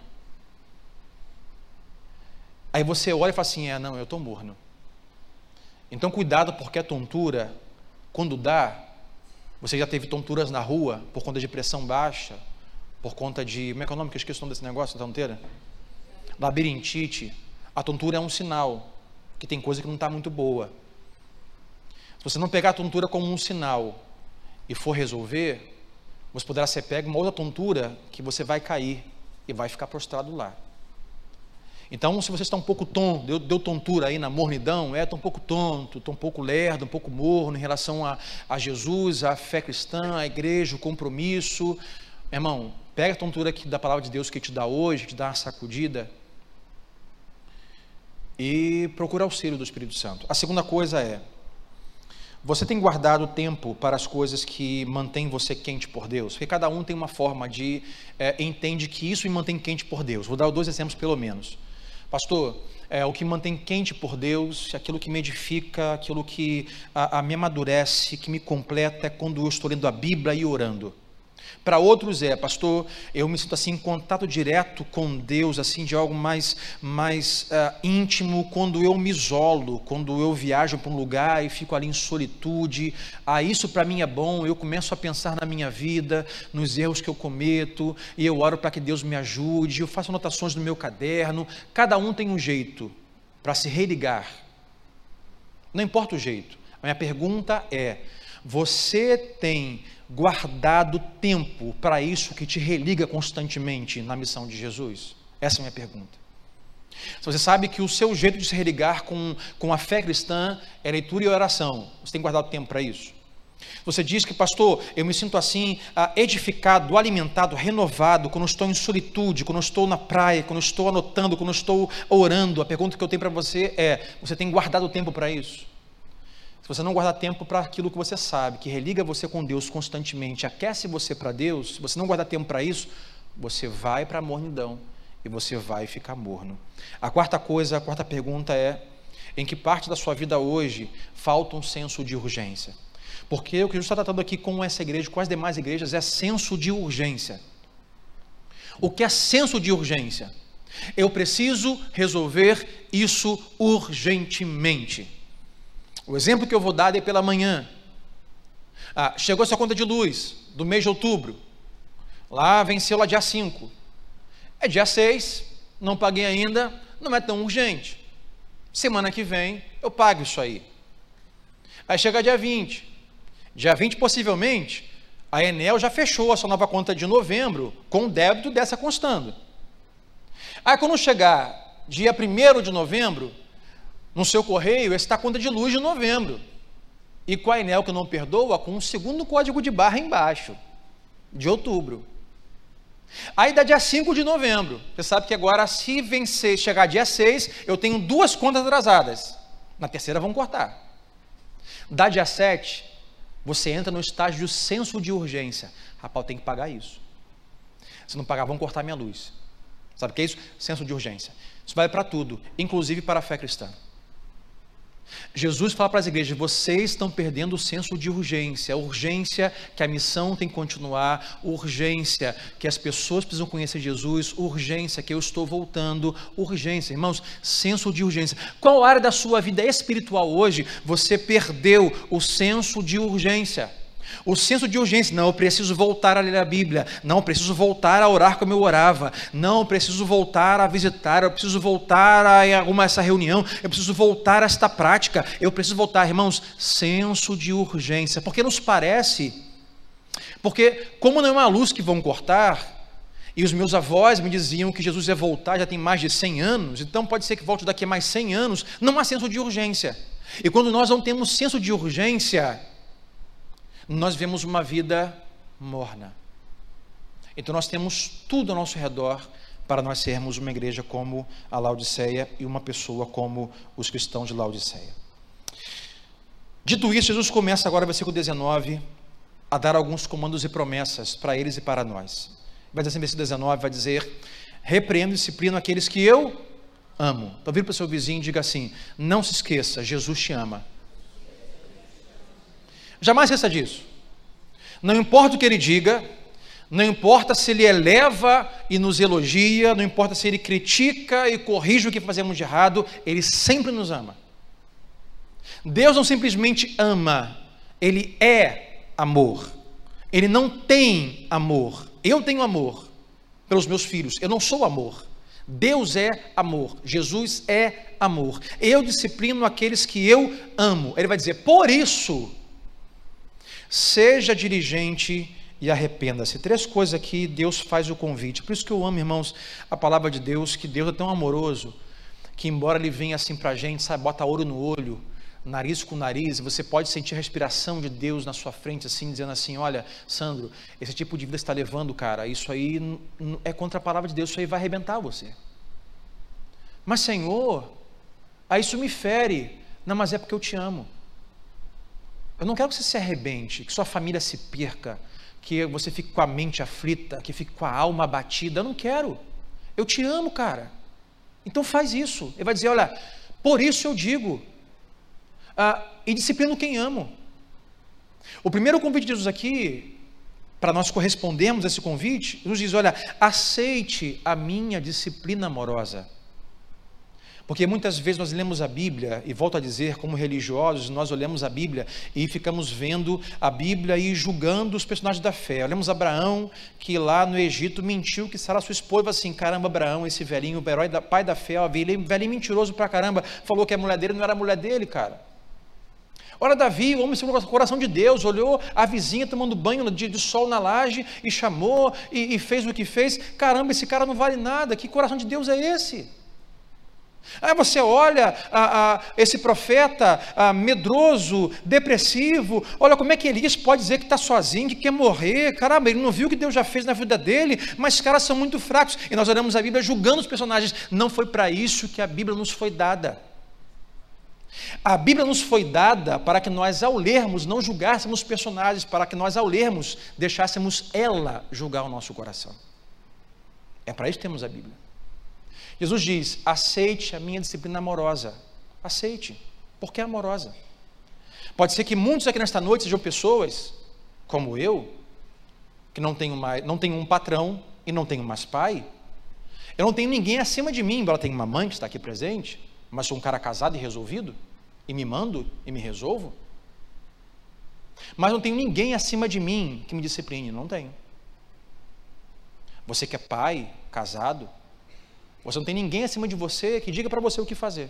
Aí você olha e fala assim: é, não, eu estou morno. Então, cuidado, porque a tontura, quando dá, você já teve tonturas na rua por conta de pressão baixa, por conta de. Como é que é o nome que eu esqueci o nome desse negócio tonteira? Labirintite a tontura é um sinal que tem coisa que não está muito boa. Se você não pegar a tontura como um sinal e for resolver, você poderá ser pego uma outra tontura que você vai cair e vai ficar prostrado lá. Então, se você está um pouco tonto, deu, deu tontura aí na mornidão, é, estou um pouco tonto, estou um pouco lerdo, um pouco morno em relação a, a Jesus, a fé cristã, a igreja, o compromisso. Irmão, pega a tontura aqui da palavra de Deus que te dá hoje, te dá uma sacudida, e procura auxílio do Espírito Santo. A segunda coisa é: você tem guardado tempo para as coisas que mantêm você quente por Deus? Porque cada um tem uma forma de é, entende que isso me mantém quente por Deus. Vou dar dois exemplos pelo menos. Pastor, é, o que mantém quente por Deus, aquilo que me edifica, aquilo que a, a me amadurece, que me completa é quando eu estou lendo a Bíblia e orando. Para outros é, pastor, eu me sinto assim em contato direto com Deus, assim de algo mais, mais uh, íntimo, quando eu me isolo, quando eu viajo para um lugar e fico ali em solitude. Ah, isso para mim é bom. Eu começo a pensar na minha vida, nos erros que eu cometo, e eu oro para que Deus me ajude. Eu faço anotações no meu caderno. Cada um tem um jeito para se religar. Não importa o jeito. A minha pergunta é: você tem guardado tempo para isso que te religa constantemente na missão de Jesus? Essa é a minha pergunta. Se você sabe que o seu jeito de se religar com, com a fé cristã é leitura e oração, você tem guardado tempo para isso? Você diz que, pastor, eu me sinto assim, ah, edificado, alimentado, renovado, quando estou em solitude, quando estou na praia, quando estou anotando, quando estou orando. A pergunta que eu tenho para você é: você tem guardado tempo para isso? Se você não guardar tempo para aquilo que você sabe, que religa você com Deus constantemente, aquece você para Deus, se você não guardar tempo para isso, você vai para a mornidão e você vai ficar morno. A quarta coisa, a quarta pergunta é: em que parte da sua vida hoje falta um senso de urgência? Porque o que Jesus está tratando aqui com essa igreja, com as demais igrejas, é senso de urgência. O que é senso de urgência? Eu preciso resolver isso urgentemente. O exemplo que eu vou dar é pela manhã. Ah, chegou essa conta de luz do mês de outubro. Lá venceu lá dia 5. É dia 6, não paguei ainda, não é tão urgente. Semana que vem eu pago isso aí. Aí chega dia 20. Dia 20, possivelmente, a Enel já fechou a sua nova conta de novembro com o débito dessa constando. Aí quando chegar dia 1 de novembro, no seu correio está a conta de luz de novembro. E com a Enel que não perdoa, com um segundo código de barra embaixo, de outubro. Aí dá dia 5 de novembro. Você sabe que agora, se vencer, chegar dia 6, eu tenho duas contas atrasadas. Na terceira vão cortar. Dá dia 7, você entra no estágio de senso de urgência. Rapaz, tenho que pagar isso. Se não pagar, vão cortar minha luz. Sabe o que é isso? Senso de urgência. Isso vale para tudo, inclusive para a fé cristã. Jesus fala para as igrejas: vocês estão perdendo o senso de urgência, urgência que a missão tem que continuar, urgência que as pessoas precisam conhecer Jesus, urgência que eu estou voltando, urgência, irmãos, senso de urgência. Qual área da sua vida espiritual hoje você perdeu o senso de urgência? O senso de urgência, não, eu preciso voltar a ler a Bíblia, não, preciso voltar a orar como eu orava, não, preciso voltar a visitar, eu preciso voltar a alguma essa reunião, eu preciso voltar a esta prática, eu preciso voltar, irmãos, senso de urgência, porque nos parece, porque como não é uma luz que vão cortar, e os meus avós me diziam que Jesus ia voltar já tem mais de 100 anos, então pode ser que volte daqui a mais 100 anos, não há senso de urgência. E quando nós não temos senso de urgência, nós vemos uma vida morna. Então nós temos tudo ao nosso redor para nós sermos uma igreja como a Laodiceia e uma pessoa como os cristãos de Laodiceia. Dito isso, Jesus começa agora, versículo 19, a dar alguns comandos e promessas para eles e para nós. Vai dizer assim, versículo 19, vai dizer, repreendo e disciplino aqueles que eu amo. Então vira para o seu vizinho e diga assim, não se esqueça, Jesus te ama. Jamais esqueça disso. Não importa o que ele diga, não importa se ele eleva e nos elogia, não importa se ele critica e corrige o que fazemos de errado, ele sempre nos ama. Deus não simplesmente ama, ele é amor. Ele não tem amor. Eu tenho amor pelos meus filhos, eu não sou amor. Deus é amor, Jesus é amor. Eu disciplino aqueles que eu amo. Ele vai dizer: por isso Seja dirigente e arrependa-se. Três coisas aqui Deus faz o convite. Por isso que eu amo, irmãos, a palavra de Deus, que Deus é tão amoroso, que embora Ele venha assim para a gente, sabe, bota ouro no olho, nariz com nariz, você pode sentir a respiração de Deus na sua frente, assim, dizendo assim: Olha, Sandro, esse tipo de vida está levando, cara, isso aí é contra a palavra de Deus, isso aí vai arrebentar você. Mas, Senhor, aí isso me fere. Não, mas é porque eu te amo. Eu não quero que você se arrebente, que sua família se perca, que você fique com a mente aflita, que fique com a alma abatida. Eu não quero. Eu te amo, cara. Então faz isso. Ele vai dizer: olha, por isso eu digo, ah, e disciplino quem amo. O primeiro convite de Jesus aqui, para nós correspondermos a esse convite, Jesus diz: olha, aceite a minha disciplina amorosa. Porque muitas vezes nós lemos a Bíblia, e volto a dizer, como religiosos, nós olhamos a Bíblia e ficamos vendo a Bíblia e julgando os personagens da fé. Olhamos Abraão, que lá no Egito mentiu que Sara, sua esposa, assim: caramba, Abraão, esse velhinho, o herói da, pai da fé, ó, velhinho, velhinho mentiroso pra caramba, falou que a mulher dele não era a mulher dele, cara. Ora, Davi, o homem segundo o coração de Deus, olhou a vizinha tomando banho de, de sol na laje e chamou e, e fez o que fez. Caramba, esse cara não vale nada, que coração de Deus é esse? Aí você olha a, a, esse profeta a, medroso, depressivo, olha como é que Elias pode dizer que está sozinho, que quer morrer, caramba, ele não viu o que Deus já fez na vida dele, mas os caras são muito fracos, e nós olhamos a Bíblia julgando os personagens, não foi para isso que a Bíblia nos foi dada. A Bíblia nos foi dada para que nós, ao lermos, não julgássemos personagens, para que nós, ao lermos, deixássemos ela julgar o nosso coração. É para isso que temos a Bíblia. Jesus diz: aceite a minha disciplina amorosa. Aceite, porque é amorosa. Pode ser que muitos aqui nesta noite sejam pessoas, como eu, que não tenho, mais, não tenho um patrão e não tenho mais pai. Eu não tenho ninguém acima de mim, embora tenha uma mãe que está aqui presente mas sou um cara casado e resolvido, e me mando e me resolvo. Mas não tenho ninguém acima de mim que me discipline, não tenho. Você que é pai, casado, você não tem ninguém acima de você que diga para você o que fazer.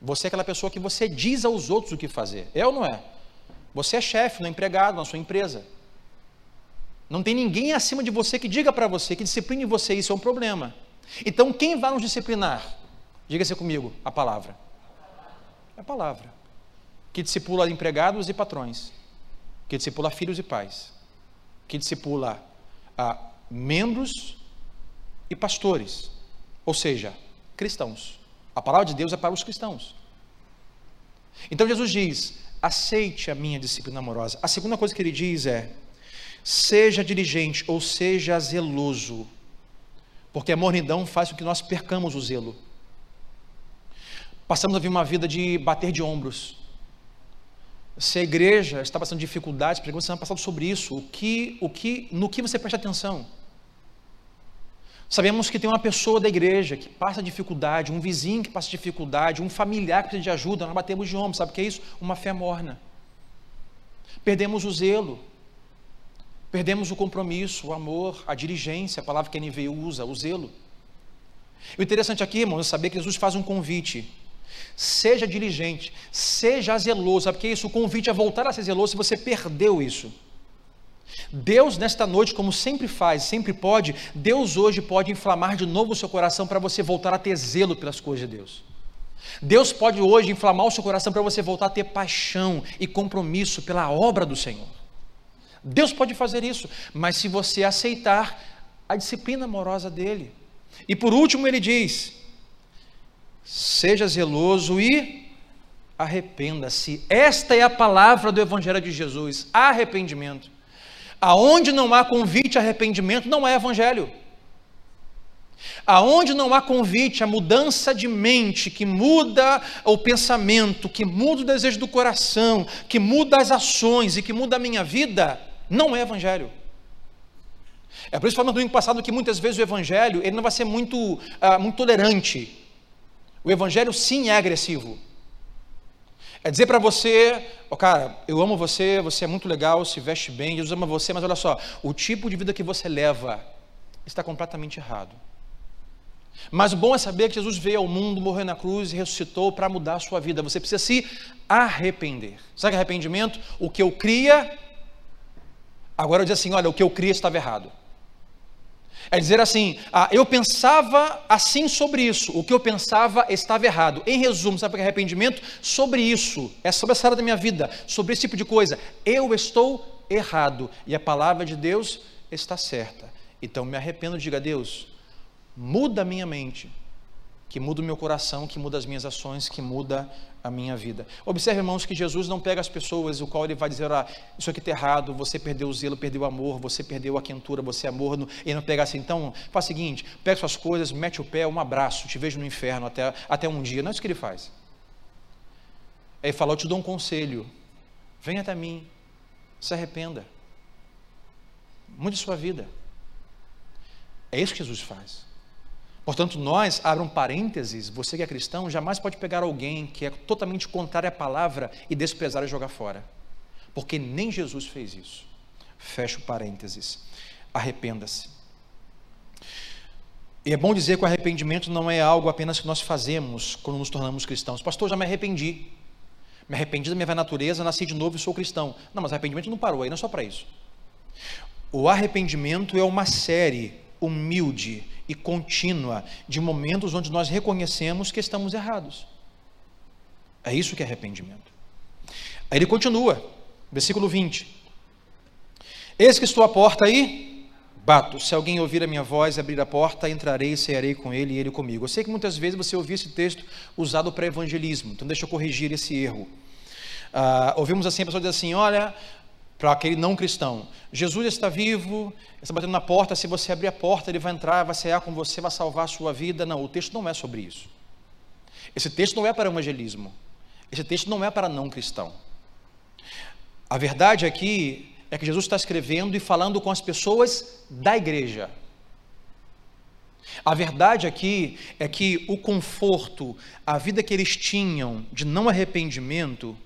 Você é aquela pessoa que você diz aos outros o que fazer. É ou não é? Você é chefe, não é empregado na sua empresa. Não tem ninguém acima de você que diga para você, que discipline você, isso é um problema. Então, quem vai nos disciplinar? Diga-se comigo, a palavra. É a palavra. Que discipula empregados e patrões. Que discipula filhos e pais. Que discipula a membros e pastores. Ou seja, cristãos. A palavra de Deus é para os cristãos. Então Jesus diz: aceite a minha disciplina amorosa. A segunda coisa que ele diz é: seja diligente ou seja zeloso, porque a mornidão faz com que nós percamos o zelo. Passamos a viver uma vida de bater de ombros. Se a igreja está passando dificuldades, pergunta semana passada sobre isso, o que, o que, no que você presta atenção? Sabemos que tem uma pessoa da igreja que passa dificuldade, um vizinho que passa dificuldade, um familiar que precisa de ajuda, nós batemos de ombros, sabe o que é isso? Uma fé morna. Perdemos o zelo, perdemos o compromisso, o amor, a diligência, a palavra que a NVU usa, o zelo. O interessante aqui, irmãos, é saber que Jesus faz um convite Seja diligente, seja zeloso. Sabe o que é isso? O convite a voltar a ser zeloso se você perdeu isso. Deus, nesta noite, como sempre faz, sempre pode, Deus hoje pode inflamar de novo o seu coração para você voltar a ter zelo pelas coisas de Deus. Deus pode hoje inflamar o seu coração para você voltar a ter paixão e compromisso pela obra do Senhor. Deus pode fazer isso, mas se você aceitar a disciplina amorosa dele. E por último, ele diz: Seja zeloso e arrependa-se. Esta é a palavra do Evangelho de Jesus: arrependimento. Aonde não há convite a arrependimento, não é Evangelho. Aonde não há convite a mudança de mente, que muda o pensamento, que muda o desejo do coração, que muda as ações e que muda a minha vida, não é Evangelho. É por isso que falamos no domingo passado que muitas vezes o Evangelho ele não vai ser muito, uh, muito tolerante o evangelho sim é agressivo. É dizer para você, oh, cara, eu amo você, você é muito legal, se veste bem, Jesus ama você, mas olha só, o tipo de vida que você leva está completamente errado. Mas o bom é saber que Jesus veio ao mundo, morreu na cruz e ressuscitou para mudar a sua vida. Você precisa se arrepender. Sabe que arrependimento? O que eu cria, agora eu digo assim: olha, o que eu cria estava errado. É dizer assim, ah, eu pensava assim sobre isso, o que eu pensava estava errado. Em resumo, sabe o que é arrependimento? Sobre isso, é sobre essa área da minha vida, sobre esse tipo de coisa. Eu estou errado e a palavra de Deus está certa. Então me arrependo, diga a Deus, muda a minha mente, que muda o meu coração, que muda as minhas ações, que muda a minha vida. Observe, irmãos, que Jesus não pega as pessoas, o qual ele vai dizer, ah, isso aqui está errado, você perdeu o zelo, perdeu o amor, você perdeu a quentura, você é morno, e não pega assim, então, faz o seguinte, pega suas coisas, mete o pé, um abraço, te vejo no inferno até, até um dia. Não é isso que ele faz. Ele fala, eu te dou um conselho, venha até mim, se arrependa, mude sua vida. É isso que Jesus faz. Portanto, nós, abram parênteses, você que é cristão, jamais pode pegar alguém que é totalmente contrário à palavra e desprezar e jogar fora. Porque nem Jesus fez isso. Fecho parênteses. Arrependa-se. E é bom dizer que o arrependimento não é algo apenas que nós fazemos quando nos tornamos cristãos. Pastor, já me arrependi. Me arrependi da minha velha natureza, nasci de novo e sou cristão. Não, mas arrependimento não parou aí, não é só para isso. O arrependimento é uma série humilde e contínua de momentos onde nós reconhecemos que estamos errados. É isso que é arrependimento. Aí ele continua, versículo 20: Eis que estou à porta aí Bato, se alguém ouvir a minha voz abrir a porta, entrarei cearei com ele e ele comigo. Eu sei que muitas vezes você ouviu esse texto usado para evangelismo, então deixa eu corrigir esse erro. Uh, ouvimos assim a pessoa dizer assim: olha, para aquele não cristão, Jesus está vivo, está batendo na porta, se você abrir a porta, ele vai entrar, vai cear com você, vai salvar a sua vida. Não, o texto não é sobre isso. Esse texto não é para evangelismo. Esse texto não é para não cristão. A verdade aqui é que Jesus está escrevendo e falando com as pessoas da igreja. A verdade aqui é que o conforto, a vida que eles tinham de não arrependimento,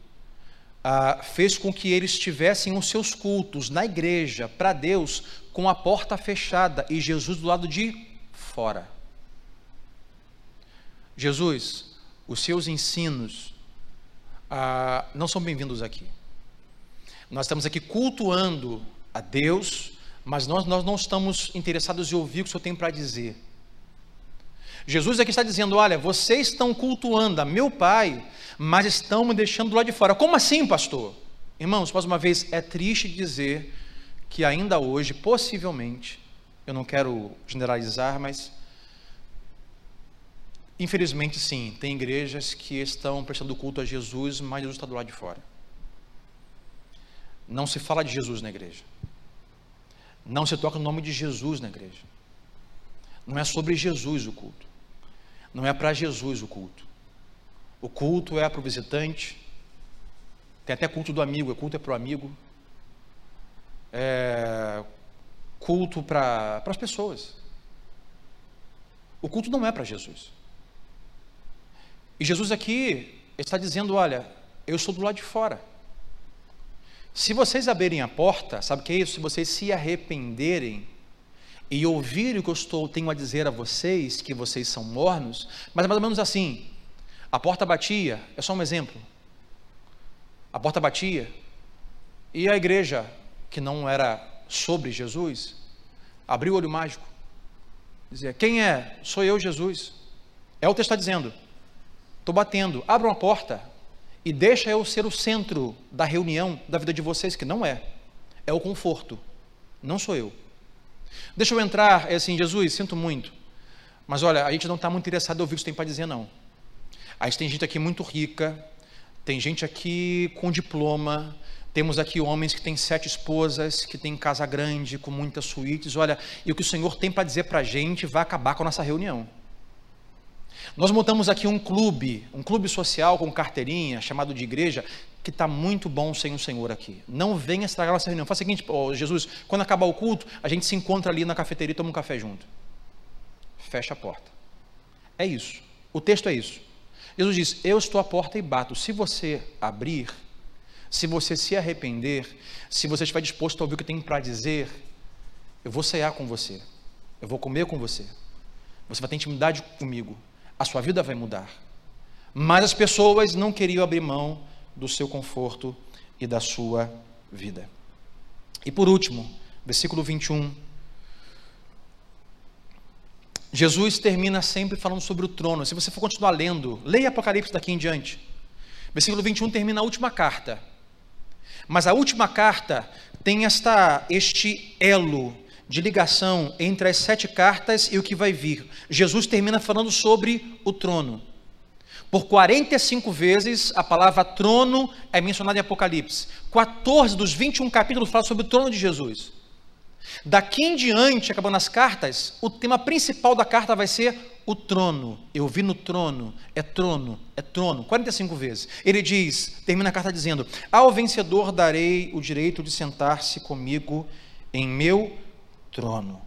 ah, fez com que eles tivessem os seus cultos na igreja, para Deus, com a porta fechada e Jesus do lado de fora. Jesus, os seus ensinos ah, não são bem-vindos aqui. Nós estamos aqui cultuando a Deus, mas nós, nós não estamos interessados em ouvir o que o Senhor tem para dizer. Jesus aqui está dizendo: olha, vocês estão cultuando a meu Pai, mas estão me deixando do lado de fora. Como assim, pastor? Irmãos, mais uma vez, é triste dizer que ainda hoje, possivelmente, eu não quero generalizar, mas infelizmente sim, tem igrejas que estão prestando culto a Jesus, mas Jesus está do lado de fora. Não se fala de Jesus na igreja. Não se toca o nome de Jesus na igreja. Não é sobre Jesus o culto. Não é para Jesus o culto. O culto é para o visitante. Tem até culto do amigo, o culto é para o amigo. É culto para as pessoas. O culto não é para Jesus. E Jesus aqui está dizendo: olha, eu estou do lado de fora. Se vocês abrirem a porta, sabe o que é isso? Se vocês se arrependerem e ouvirem o que eu estou, tenho a dizer a vocês, que vocês são mornos, mas é mais ou menos assim: a porta batia, é só um exemplo. A porta batia, e a igreja, que não era sobre Jesus, abriu o olho mágico. Dizia: Quem é? Sou eu, Jesus. É o que está dizendo. Estou batendo, abra uma porta, e deixa eu ser o centro da reunião da vida de vocês, que não é. É o conforto. Não sou eu. Deixa eu entrar, é assim, Jesus, sinto muito. Mas olha, a gente não está muito interessado em ouvir o que você tem para dizer, não. A gente tem gente aqui muito rica, tem gente aqui com diploma, temos aqui homens que têm sete esposas, que têm casa grande, com muitas suítes. Olha, e o que o Senhor tem para dizer para a gente vai acabar com a nossa reunião. Nós montamos aqui um clube, um clube social com carteirinha, chamado de igreja, que está muito bom sem o Senhor aqui. Não venha estragar nossa reunião. Faz o seguinte, oh, Jesus, quando acabar o culto, a gente se encontra ali na cafeteria e toma um café junto. Fecha a porta. É isso. O texto é isso. Jesus diz: Eu estou à porta e bato. Se você abrir, se você se arrepender, se você estiver disposto a ouvir o que tem para dizer, eu vou cear com você. Eu vou comer com você. Você vai ter intimidade comigo a sua vida vai mudar. Mas as pessoas não queriam abrir mão do seu conforto e da sua vida. E por último, versículo 21. Jesus termina sempre falando sobre o trono. Se você for continuar lendo, leia Apocalipse daqui em diante. Versículo 21 termina a última carta. Mas a última carta tem esta, este elo de ligação entre as sete cartas e o que vai vir. Jesus termina falando sobre o trono. Por 45 vezes a palavra trono é mencionada em Apocalipse. 14 dos 21 capítulos falam sobre o trono de Jesus. Daqui em diante, acabando as cartas, o tema principal da carta vai ser o trono. Eu vi no trono, é trono, é trono, 45 vezes. Ele diz, termina a carta dizendo: Ao vencedor darei o direito de sentar-se comigo em meu trono.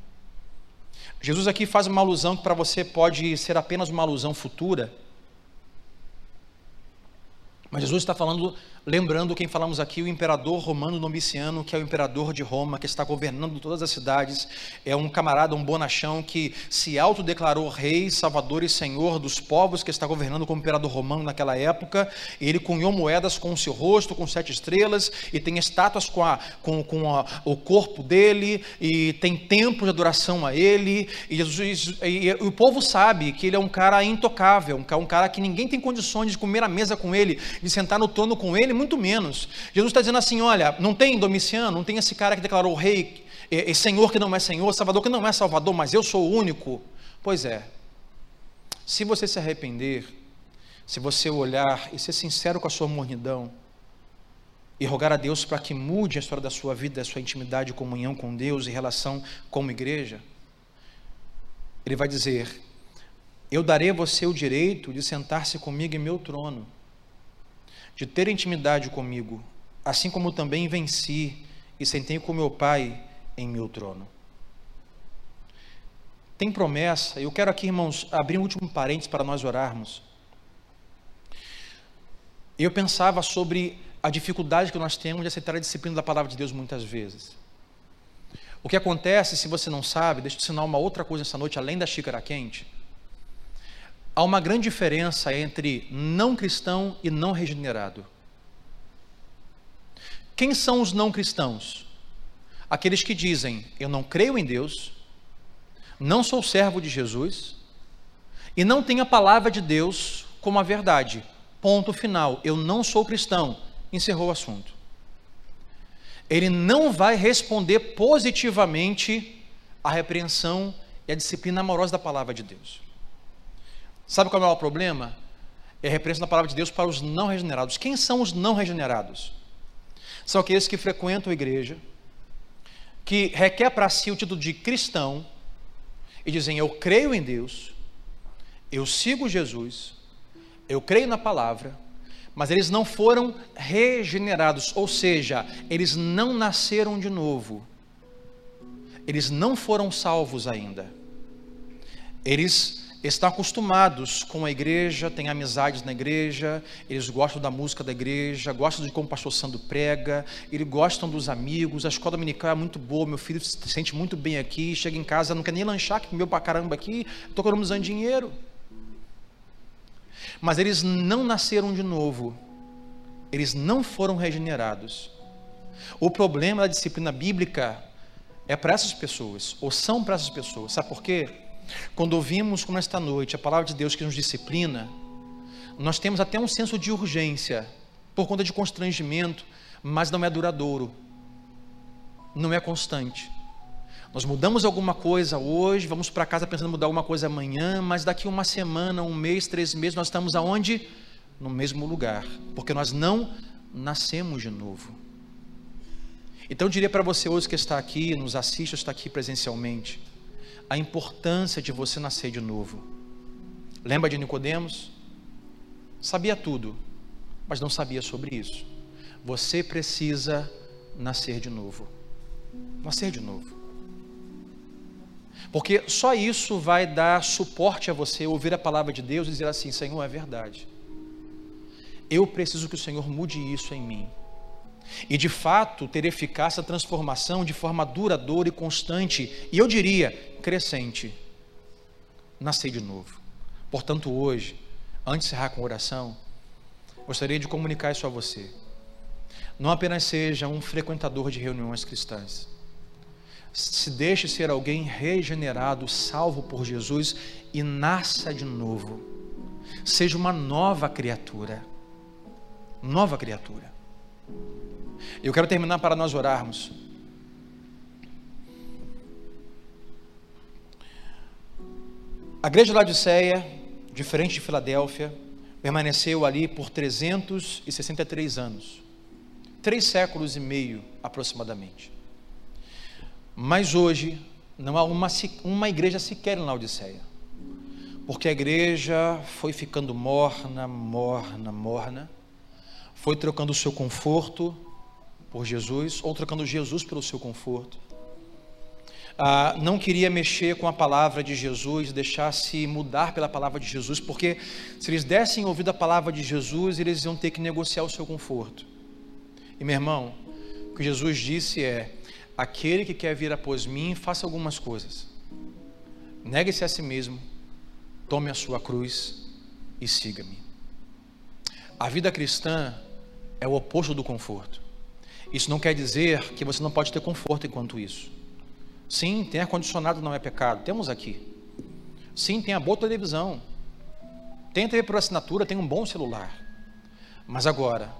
Jesus aqui faz uma alusão que para você pode ser apenas uma alusão futura, mas Jesus está falando Lembrando quem falamos aqui, o imperador romano Domiciano, que é o imperador de Roma, que está governando todas as cidades, é um camarada, um bonachão que se autodeclarou rei, salvador e senhor dos povos, que está governando como imperador romano naquela época. Ele cunhou moedas com o seu rosto, com sete estrelas, e tem estátuas com, a, com, com a, o corpo dele, e tem templos de adoração a ele. E, Jesus, e, e, o povo sabe que ele é um cara intocável, um, um cara que ninguém tem condições de comer à mesa com ele, de sentar no trono com ele muito menos. Jesus está dizendo assim: olha, não tem Domiciano, não tem esse cara que declarou rei e, e Senhor que não é Senhor, Salvador que não é Salvador, mas eu sou o único. Pois é, se você se arrepender, se você olhar e ser sincero com a sua mornidão, e rogar a Deus para que mude a história da sua vida, da sua intimidade comunhão com Deus e relação como igreja, Ele vai dizer: Eu darei a você o direito de sentar-se comigo em meu trono, de ter intimidade comigo, assim como também venci e sentei com meu Pai em meu trono. Tem promessa, eu quero aqui, irmãos, abrir um último parênteses para nós orarmos. Eu pensava sobre a dificuldade que nós temos de aceitar a disciplina da palavra de Deus muitas vezes. O que acontece, se você não sabe, deixa eu te ensinar uma outra coisa essa noite, além da xícara quente. Há uma grande diferença entre não cristão e não regenerado. Quem são os não cristãos? Aqueles que dizem: Eu não creio em Deus, não sou servo de Jesus e não tenho a palavra de Deus como a verdade. Ponto final. Eu não sou cristão encerrou o assunto. Ele não vai responder positivamente à repreensão e à disciplina amorosa da palavra de Deus. Sabe qual é o maior problema? É a repreensão da palavra de Deus para os não regenerados. Quem são os não regenerados? São aqueles que frequentam a igreja, que requer para si o título de cristão e dizem: Eu creio em Deus, eu sigo Jesus, eu creio na palavra, mas eles não foram regenerados, ou seja, eles não nasceram de novo. Eles não foram salvos ainda. Eles estão acostumados com a igreja, têm amizades na igreja, eles gostam da música da igreja, gostam de como o pastor Sandro prega, eles gostam dos amigos, a escola dominical é muito boa, meu filho se sente muito bem aqui, chega em casa, não quer nem lanchar, que comeu pra caramba aqui, estou economizando dinheiro mas eles não nasceram de novo, eles não foram regenerados. O problema da disciplina bíblica é para essas pessoas, ou são para essas pessoas, sabe por quê? Quando ouvimos, como esta noite, a palavra de Deus que nos disciplina, nós temos até um senso de urgência, por conta de constrangimento, mas não é duradouro, não é constante. Nós mudamos alguma coisa hoje, vamos para casa pensando em mudar alguma coisa amanhã, mas daqui uma semana, um mês, três meses, nós estamos aonde? No mesmo lugar, porque nós não nascemos de novo. Então eu diria para você hoje que está aqui, nos assiste, está aqui presencialmente, a importância de você nascer de novo. Lembra de Nicodemos? Sabia tudo, mas não sabia sobre isso. Você precisa nascer de novo. Nascer de novo. Porque só isso vai dar suporte a você ouvir a palavra de Deus e dizer assim: Senhor, é verdade. Eu preciso que o Senhor mude isso em mim. E de fato ter eficácia a transformação de forma duradoura e constante, e eu diria crescente. Nascer de novo. Portanto, hoje, antes de encerrar com oração, gostaria de comunicar isso a você. Não apenas seja um frequentador de reuniões cristãs, se deixe ser alguém regenerado, salvo por Jesus e nasça de novo. Seja uma nova criatura. Nova criatura. Eu quero terminar para nós orarmos. A igreja de Laodiceia, diferente de Filadélfia, permaneceu ali por 363 anos. Três séculos e meio aproximadamente. Mas hoje não há uma, uma igreja sequer em Laodiceia. Porque a igreja foi ficando morna, morna, morna. Foi trocando o seu conforto por Jesus, ou trocando Jesus pelo seu conforto. Ah, não queria mexer com a palavra de Jesus, deixar-se mudar pela palavra de Jesus, porque se eles dessem ouvido a palavra de Jesus, eles iam ter que negociar o seu conforto. E meu irmão, o que Jesus disse é: Aquele que quer vir após mim, faça algumas coisas. Negue-se a si mesmo, tome a sua cruz e siga-me. A vida cristã é o oposto do conforto. Isso não quer dizer que você não pode ter conforto enquanto isso. Sim, tem ar-condicionado não é pecado, temos aqui. Sim, tem a boa televisão. Tem TV por assinatura, tem um bom celular. Mas agora,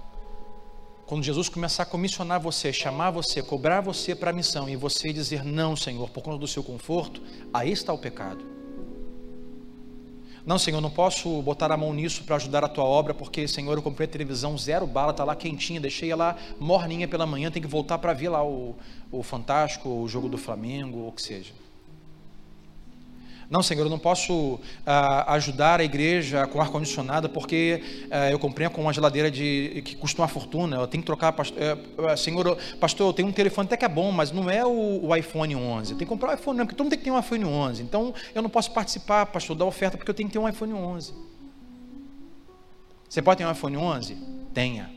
Quando Jesus começar a comissionar você, chamar você, cobrar você para a missão e você dizer não, Senhor, por conta do seu conforto, aí está o pecado. Não, Senhor, não posso botar a mão nisso para ajudar a tua obra, porque, Senhor, eu comprei a televisão zero bala, está lá quentinha, deixei ela morninha pela manhã, tem que voltar para ver lá o, o Fantástico, o jogo do Flamengo, ou o que seja. Não, Senhor, eu não posso ah, ajudar a igreja com ar-condicionado porque ah, eu comprei com uma geladeira de, que custa uma fortuna. Eu tenho que trocar. Pastor, eh, Senhor, pastor, eu tenho um telefone até que é bom, mas não é o, o iPhone 11. Eu tenho que comprar o iPhone, não, porque todo mundo tem que ter um iPhone 11. Então eu não posso participar, pastor, da oferta porque eu tenho que ter um iPhone 11. Você pode ter um iPhone 11? Tenha.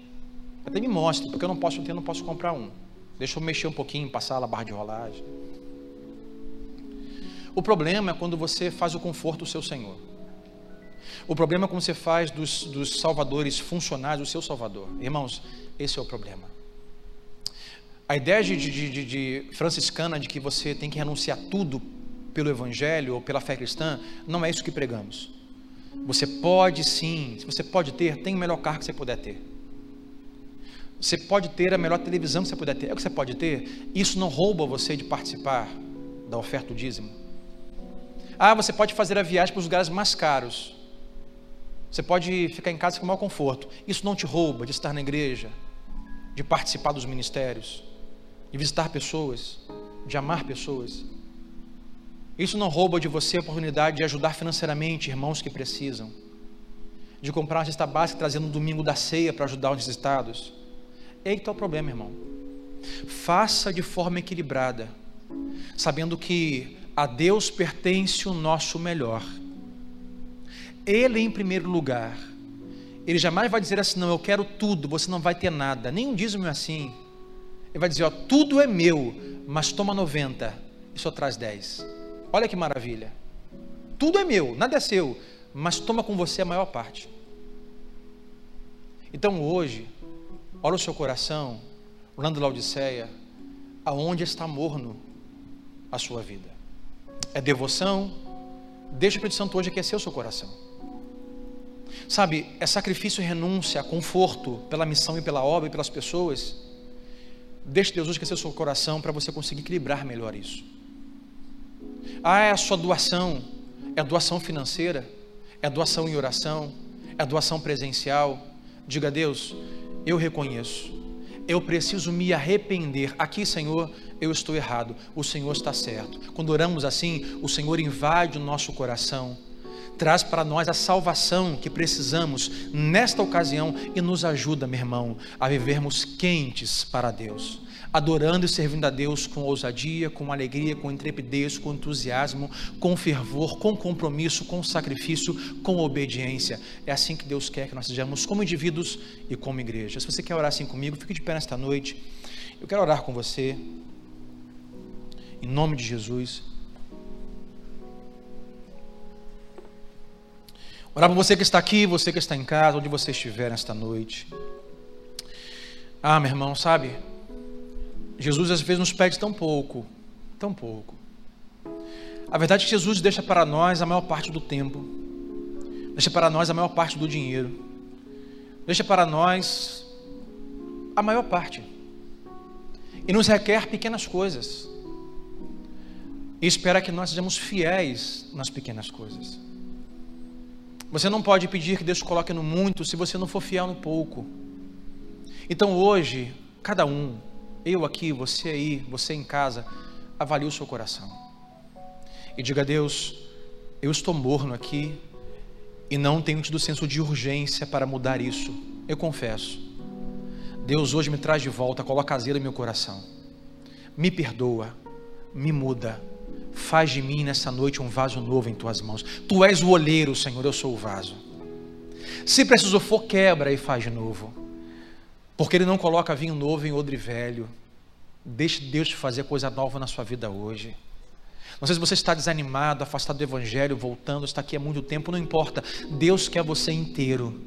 Até me mostre, porque eu não posso ter, não posso comprar um. Deixa eu mexer um pouquinho, passar a barra de rolagem. O problema é quando você faz o conforto do seu Senhor. O problema é quando você faz dos, dos salvadores funcionários o seu salvador. Irmãos, esse é o problema. A ideia de, de, de, de franciscana de que você tem que renunciar tudo pelo evangelho ou pela fé cristã, não é isso que pregamos. Você pode sim, se você pode ter, tem o melhor carro que você puder ter. Você pode ter a melhor televisão que você puder ter. É o que você pode ter. Isso não rouba você de participar da oferta do dízimo. Ah, você pode fazer a viagem para os lugares mais caros. Você pode ficar em casa com maior conforto. Isso não te rouba de estar na igreja, de participar dos ministérios, de visitar pessoas, de amar pessoas. Isso não rouba de você a oportunidade de ajudar financeiramente irmãos que precisam, de comprar uma cesta básica trazer no domingo da ceia para ajudar os necessitados. Eita, está o problema, irmão. Faça de forma equilibrada, sabendo que a Deus pertence o nosso melhor. Ele em primeiro lugar. Ele jamais vai dizer assim: não, eu quero tudo, você não vai ter nada. Nem um dízimo é assim. Ele vai dizer: ó, tudo é meu, mas toma 90 e só traz 10. Olha que maravilha. Tudo é meu, nada é seu, mas toma com você a maior parte. Então hoje, olha o seu coração, orando Laodiceia, aonde está morno a sua vida é devoção. Deixa o Espírito Santo hoje aquecer o seu coração. Sabe, é sacrifício e renúncia, conforto pela missão e pela obra e pelas pessoas. Deixe Deus hoje aquecer o seu coração para você conseguir equilibrar melhor isso. Ah, é a sua doação, é doação financeira, é doação em oração, é doação presencial. Diga a Deus, eu reconheço, eu preciso me arrepender. Aqui, Senhor, eu estou errado, o Senhor está certo. Quando oramos assim, o Senhor invade o nosso coração, traz para nós a salvação que precisamos nesta ocasião e nos ajuda, meu irmão, a vivermos quentes para Deus. Adorando e servindo a Deus com ousadia, com alegria, com intrepidez, com entusiasmo, com fervor, com compromisso, com sacrifício, com obediência. É assim que Deus quer que nós sejamos como indivíduos e como igreja. Se você quer orar assim comigo, fique de pé nesta noite. Eu quero orar com você. Em nome de Jesus. Orar por você que está aqui, você que está em casa, onde você estiver nesta noite. Ah, meu irmão, sabe? Jesus às vezes nos pede tão pouco, tão pouco. A verdade é que Jesus deixa para nós a maior parte do tempo, deixa para nós a maior parte do dinheiro, deixa para nós a maior parte, e nos requer pequenas coisas e espera que nós sejamos fiéis nas pequenas coisas. Você não pode pedir que Deus coloque no muito se você não for fiel no pouco. Então hoje, cada um, eu aqui, você aí, você em casa, avalie o seu coração. E diga a Deus, eu estou morno aqui e não tenho tido senso de urgência para mudar isso. Eu confesso. Deus hoje me traz de volta, coloca azedo no meu coração. Me perdoa, me muda Faz de mim nessa noite um vaso novo em tuas mãos. Tu és o oleiro, Senhor, eu sou o vaso. Se preciso for, quebra e faz de novo. Porque Ele não coloca vinho novo em odre velho. Deixe Deus fazer coisa nova na sua vida hoje. Não sei se você está desanimado, afastado do Evangelho, voltando, está aqui há muito tempo, não importa. Deus quer você inteiro.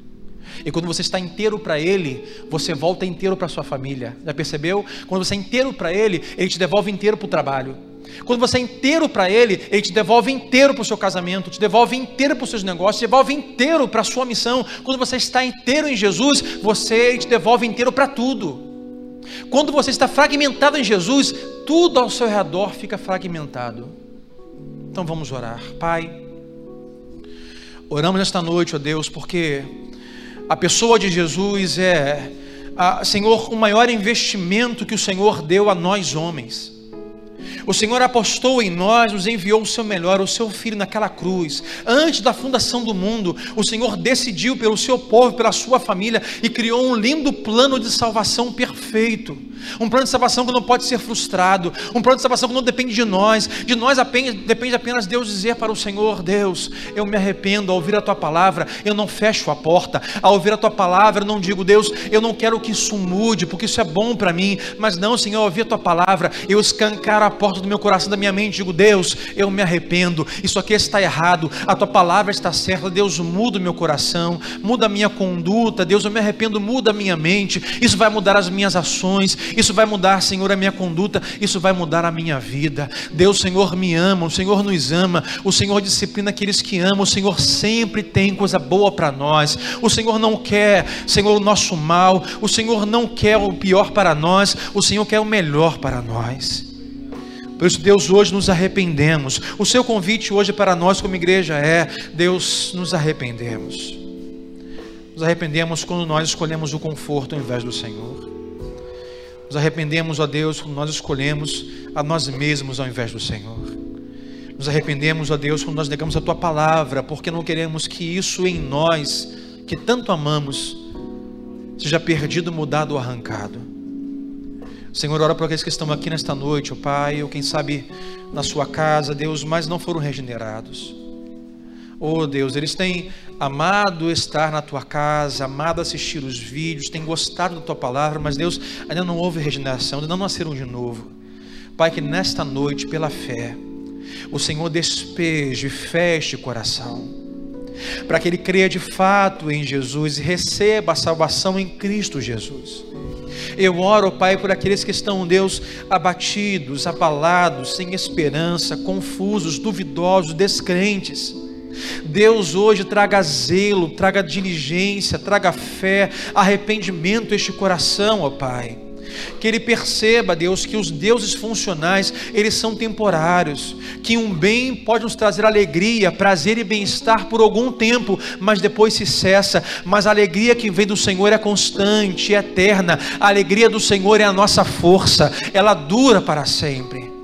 E quando você está inteiro para Ele, você volta inteiro para sua família. Já percebeu? Quando você é inteiro para Ele, Ele te devolve inteiro para o trabalho. Quando você é inteiro para Ele, Ele te devolve inteiro para o seu casamento, te devolve inteiro para os seus negócios, te devolve inteiro para a sua missão. Quando você está inteiro em Jesus, você Ele te devolve inteiro para tudo. Quando você está fragmentado em Jesus, tudo ao seu redor fica fragmentado. Então vamos orar. Pai, oramos nesta noite, ó Deus, porque a pessoa de Jesus é, a, Senhor, o maior investimento que o Senhor deu a nós homens. O Senhor apostou em nós, nos enviou o seu melhor, o seu filho naquela cruz. Antes da fundação do mundo, o Senhor decidiu pelo seu povo, pela sua família e criou um lindo plano de salvação perfeito. Um plano de salvação que não pode ser frustrado, um plano de salvação que não depende de nós, de nós apenas, depende apenas Deus dizer para o Senhor: Deus, eu me arrependo ao ouvir a tua palavra, eu não fecho a porta, ao ouvir a tua palavra, eu não digo, Deus, eu não quero que isso mude, porque isso é bom para mim, mas não, Senhor, ao ouvir a tua palavra, eu escancaro a porta do meu coração, da minha mente, digo, Deus, eu me arrependo, isso aqui está errado, a tua palavra está certa, Deus, muda o meu coração, muda a minha conduta, Deus, eu me arrependo, muda a minha mente, isso vai mudar as minhas ações, isso vai mudar, Senhor, a minha conduta, isso vai mudar a minha vida. Deus, Senhor, me ama, o Senhor nos ama, o Senhor disciplina aqueles que amam, o Senhor sempre tem coisa boa para nós. O Senhor não quer, Senhor, o nosso mal, o Senhor não quer o pior para nós, o Senhor quer o melhor para nós. Por isso, Deus, hoje nos arrependemos. O seu convite hoje para nós, como igreja, é: Deus, nos arrependemos. Nos arrependemos quando nós escolhemos o conforto ao invés do Senhor. Nos arrependemos, ó Deus, quando nós escolhemos a nós mesmos ao invés do Senhor. Nos arrependemos, ó Deus, quando nós negamos a tua palavra, porque não queremos que isso em nós, que tanto amamos, seja perdido, mudado ou arrancado. Senhor, ora para aqueles que estão aqui nesta noite, ó Pai, ou quem sabe na sua casa, Deus, mas não foram regenerados. Oh Deus, eles têm amado estar na tua casa, amado assistir os vídeos, têm gostado da tua palavra, mas Deus, ainda não houve regeneração, ainda não nasceram de novo. Pai, que nesta noite, pela fé, o Senhor despeje, feche o coração, para que ele creia de fato em Jesus e receba a salvação em Cristo Jesus. Eu oro, Pai, por aqueles que estão, Deus, abatidos, abalados, sem esperança, confusos, duvidosos, descrentes. Deus hoje traga zelo, traga diligência, traga fé, arrependimento a este coração, ó Pai. Que ele perceba, Deus, que os deuses funcionais, eles são temporários, que um bem pode nos trazer alegria, prazer e bem-estar por algum tempo, mas depois se cessa. Mas a alegria que vem do Senhor é constante, é eterna. A alegria do Senhor é a nossa força, ela dura para sempre.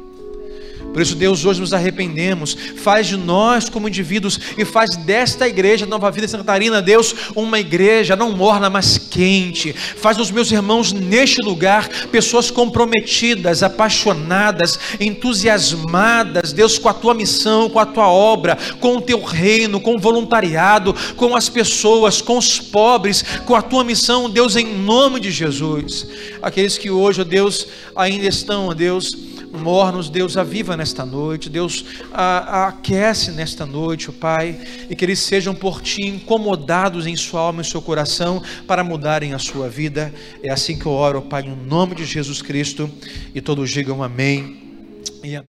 Por isso, Deus, hoje nos arrependemos, faz de nós como indivíduos e faz desta igreja, Nova Vida Santa Catarina, Deus, uma igreja não morna, mas quente. Faz dos meus irmãos neste lugar pessoas comprometidas, apaixonadas, entusiasmadas, Deus, com a tua missão, com a tua obra, com o teu reino, com o voluntariado, com as pessoas, com os pobres, com a tua missão, Deus, em nome de Jesus. Aqueles que hoje, Deus, ainda estão, Deus, mornos, Deus aviva nesta noite, Deus a, aquece nesta noite, o Pai, e que eles sejam por Ti incomodados em sua alma e seu coração para mudarem a sua vida. É assim que eu oro, Pai, no nome de Jesus Cristo, e todos digam amém. E amém.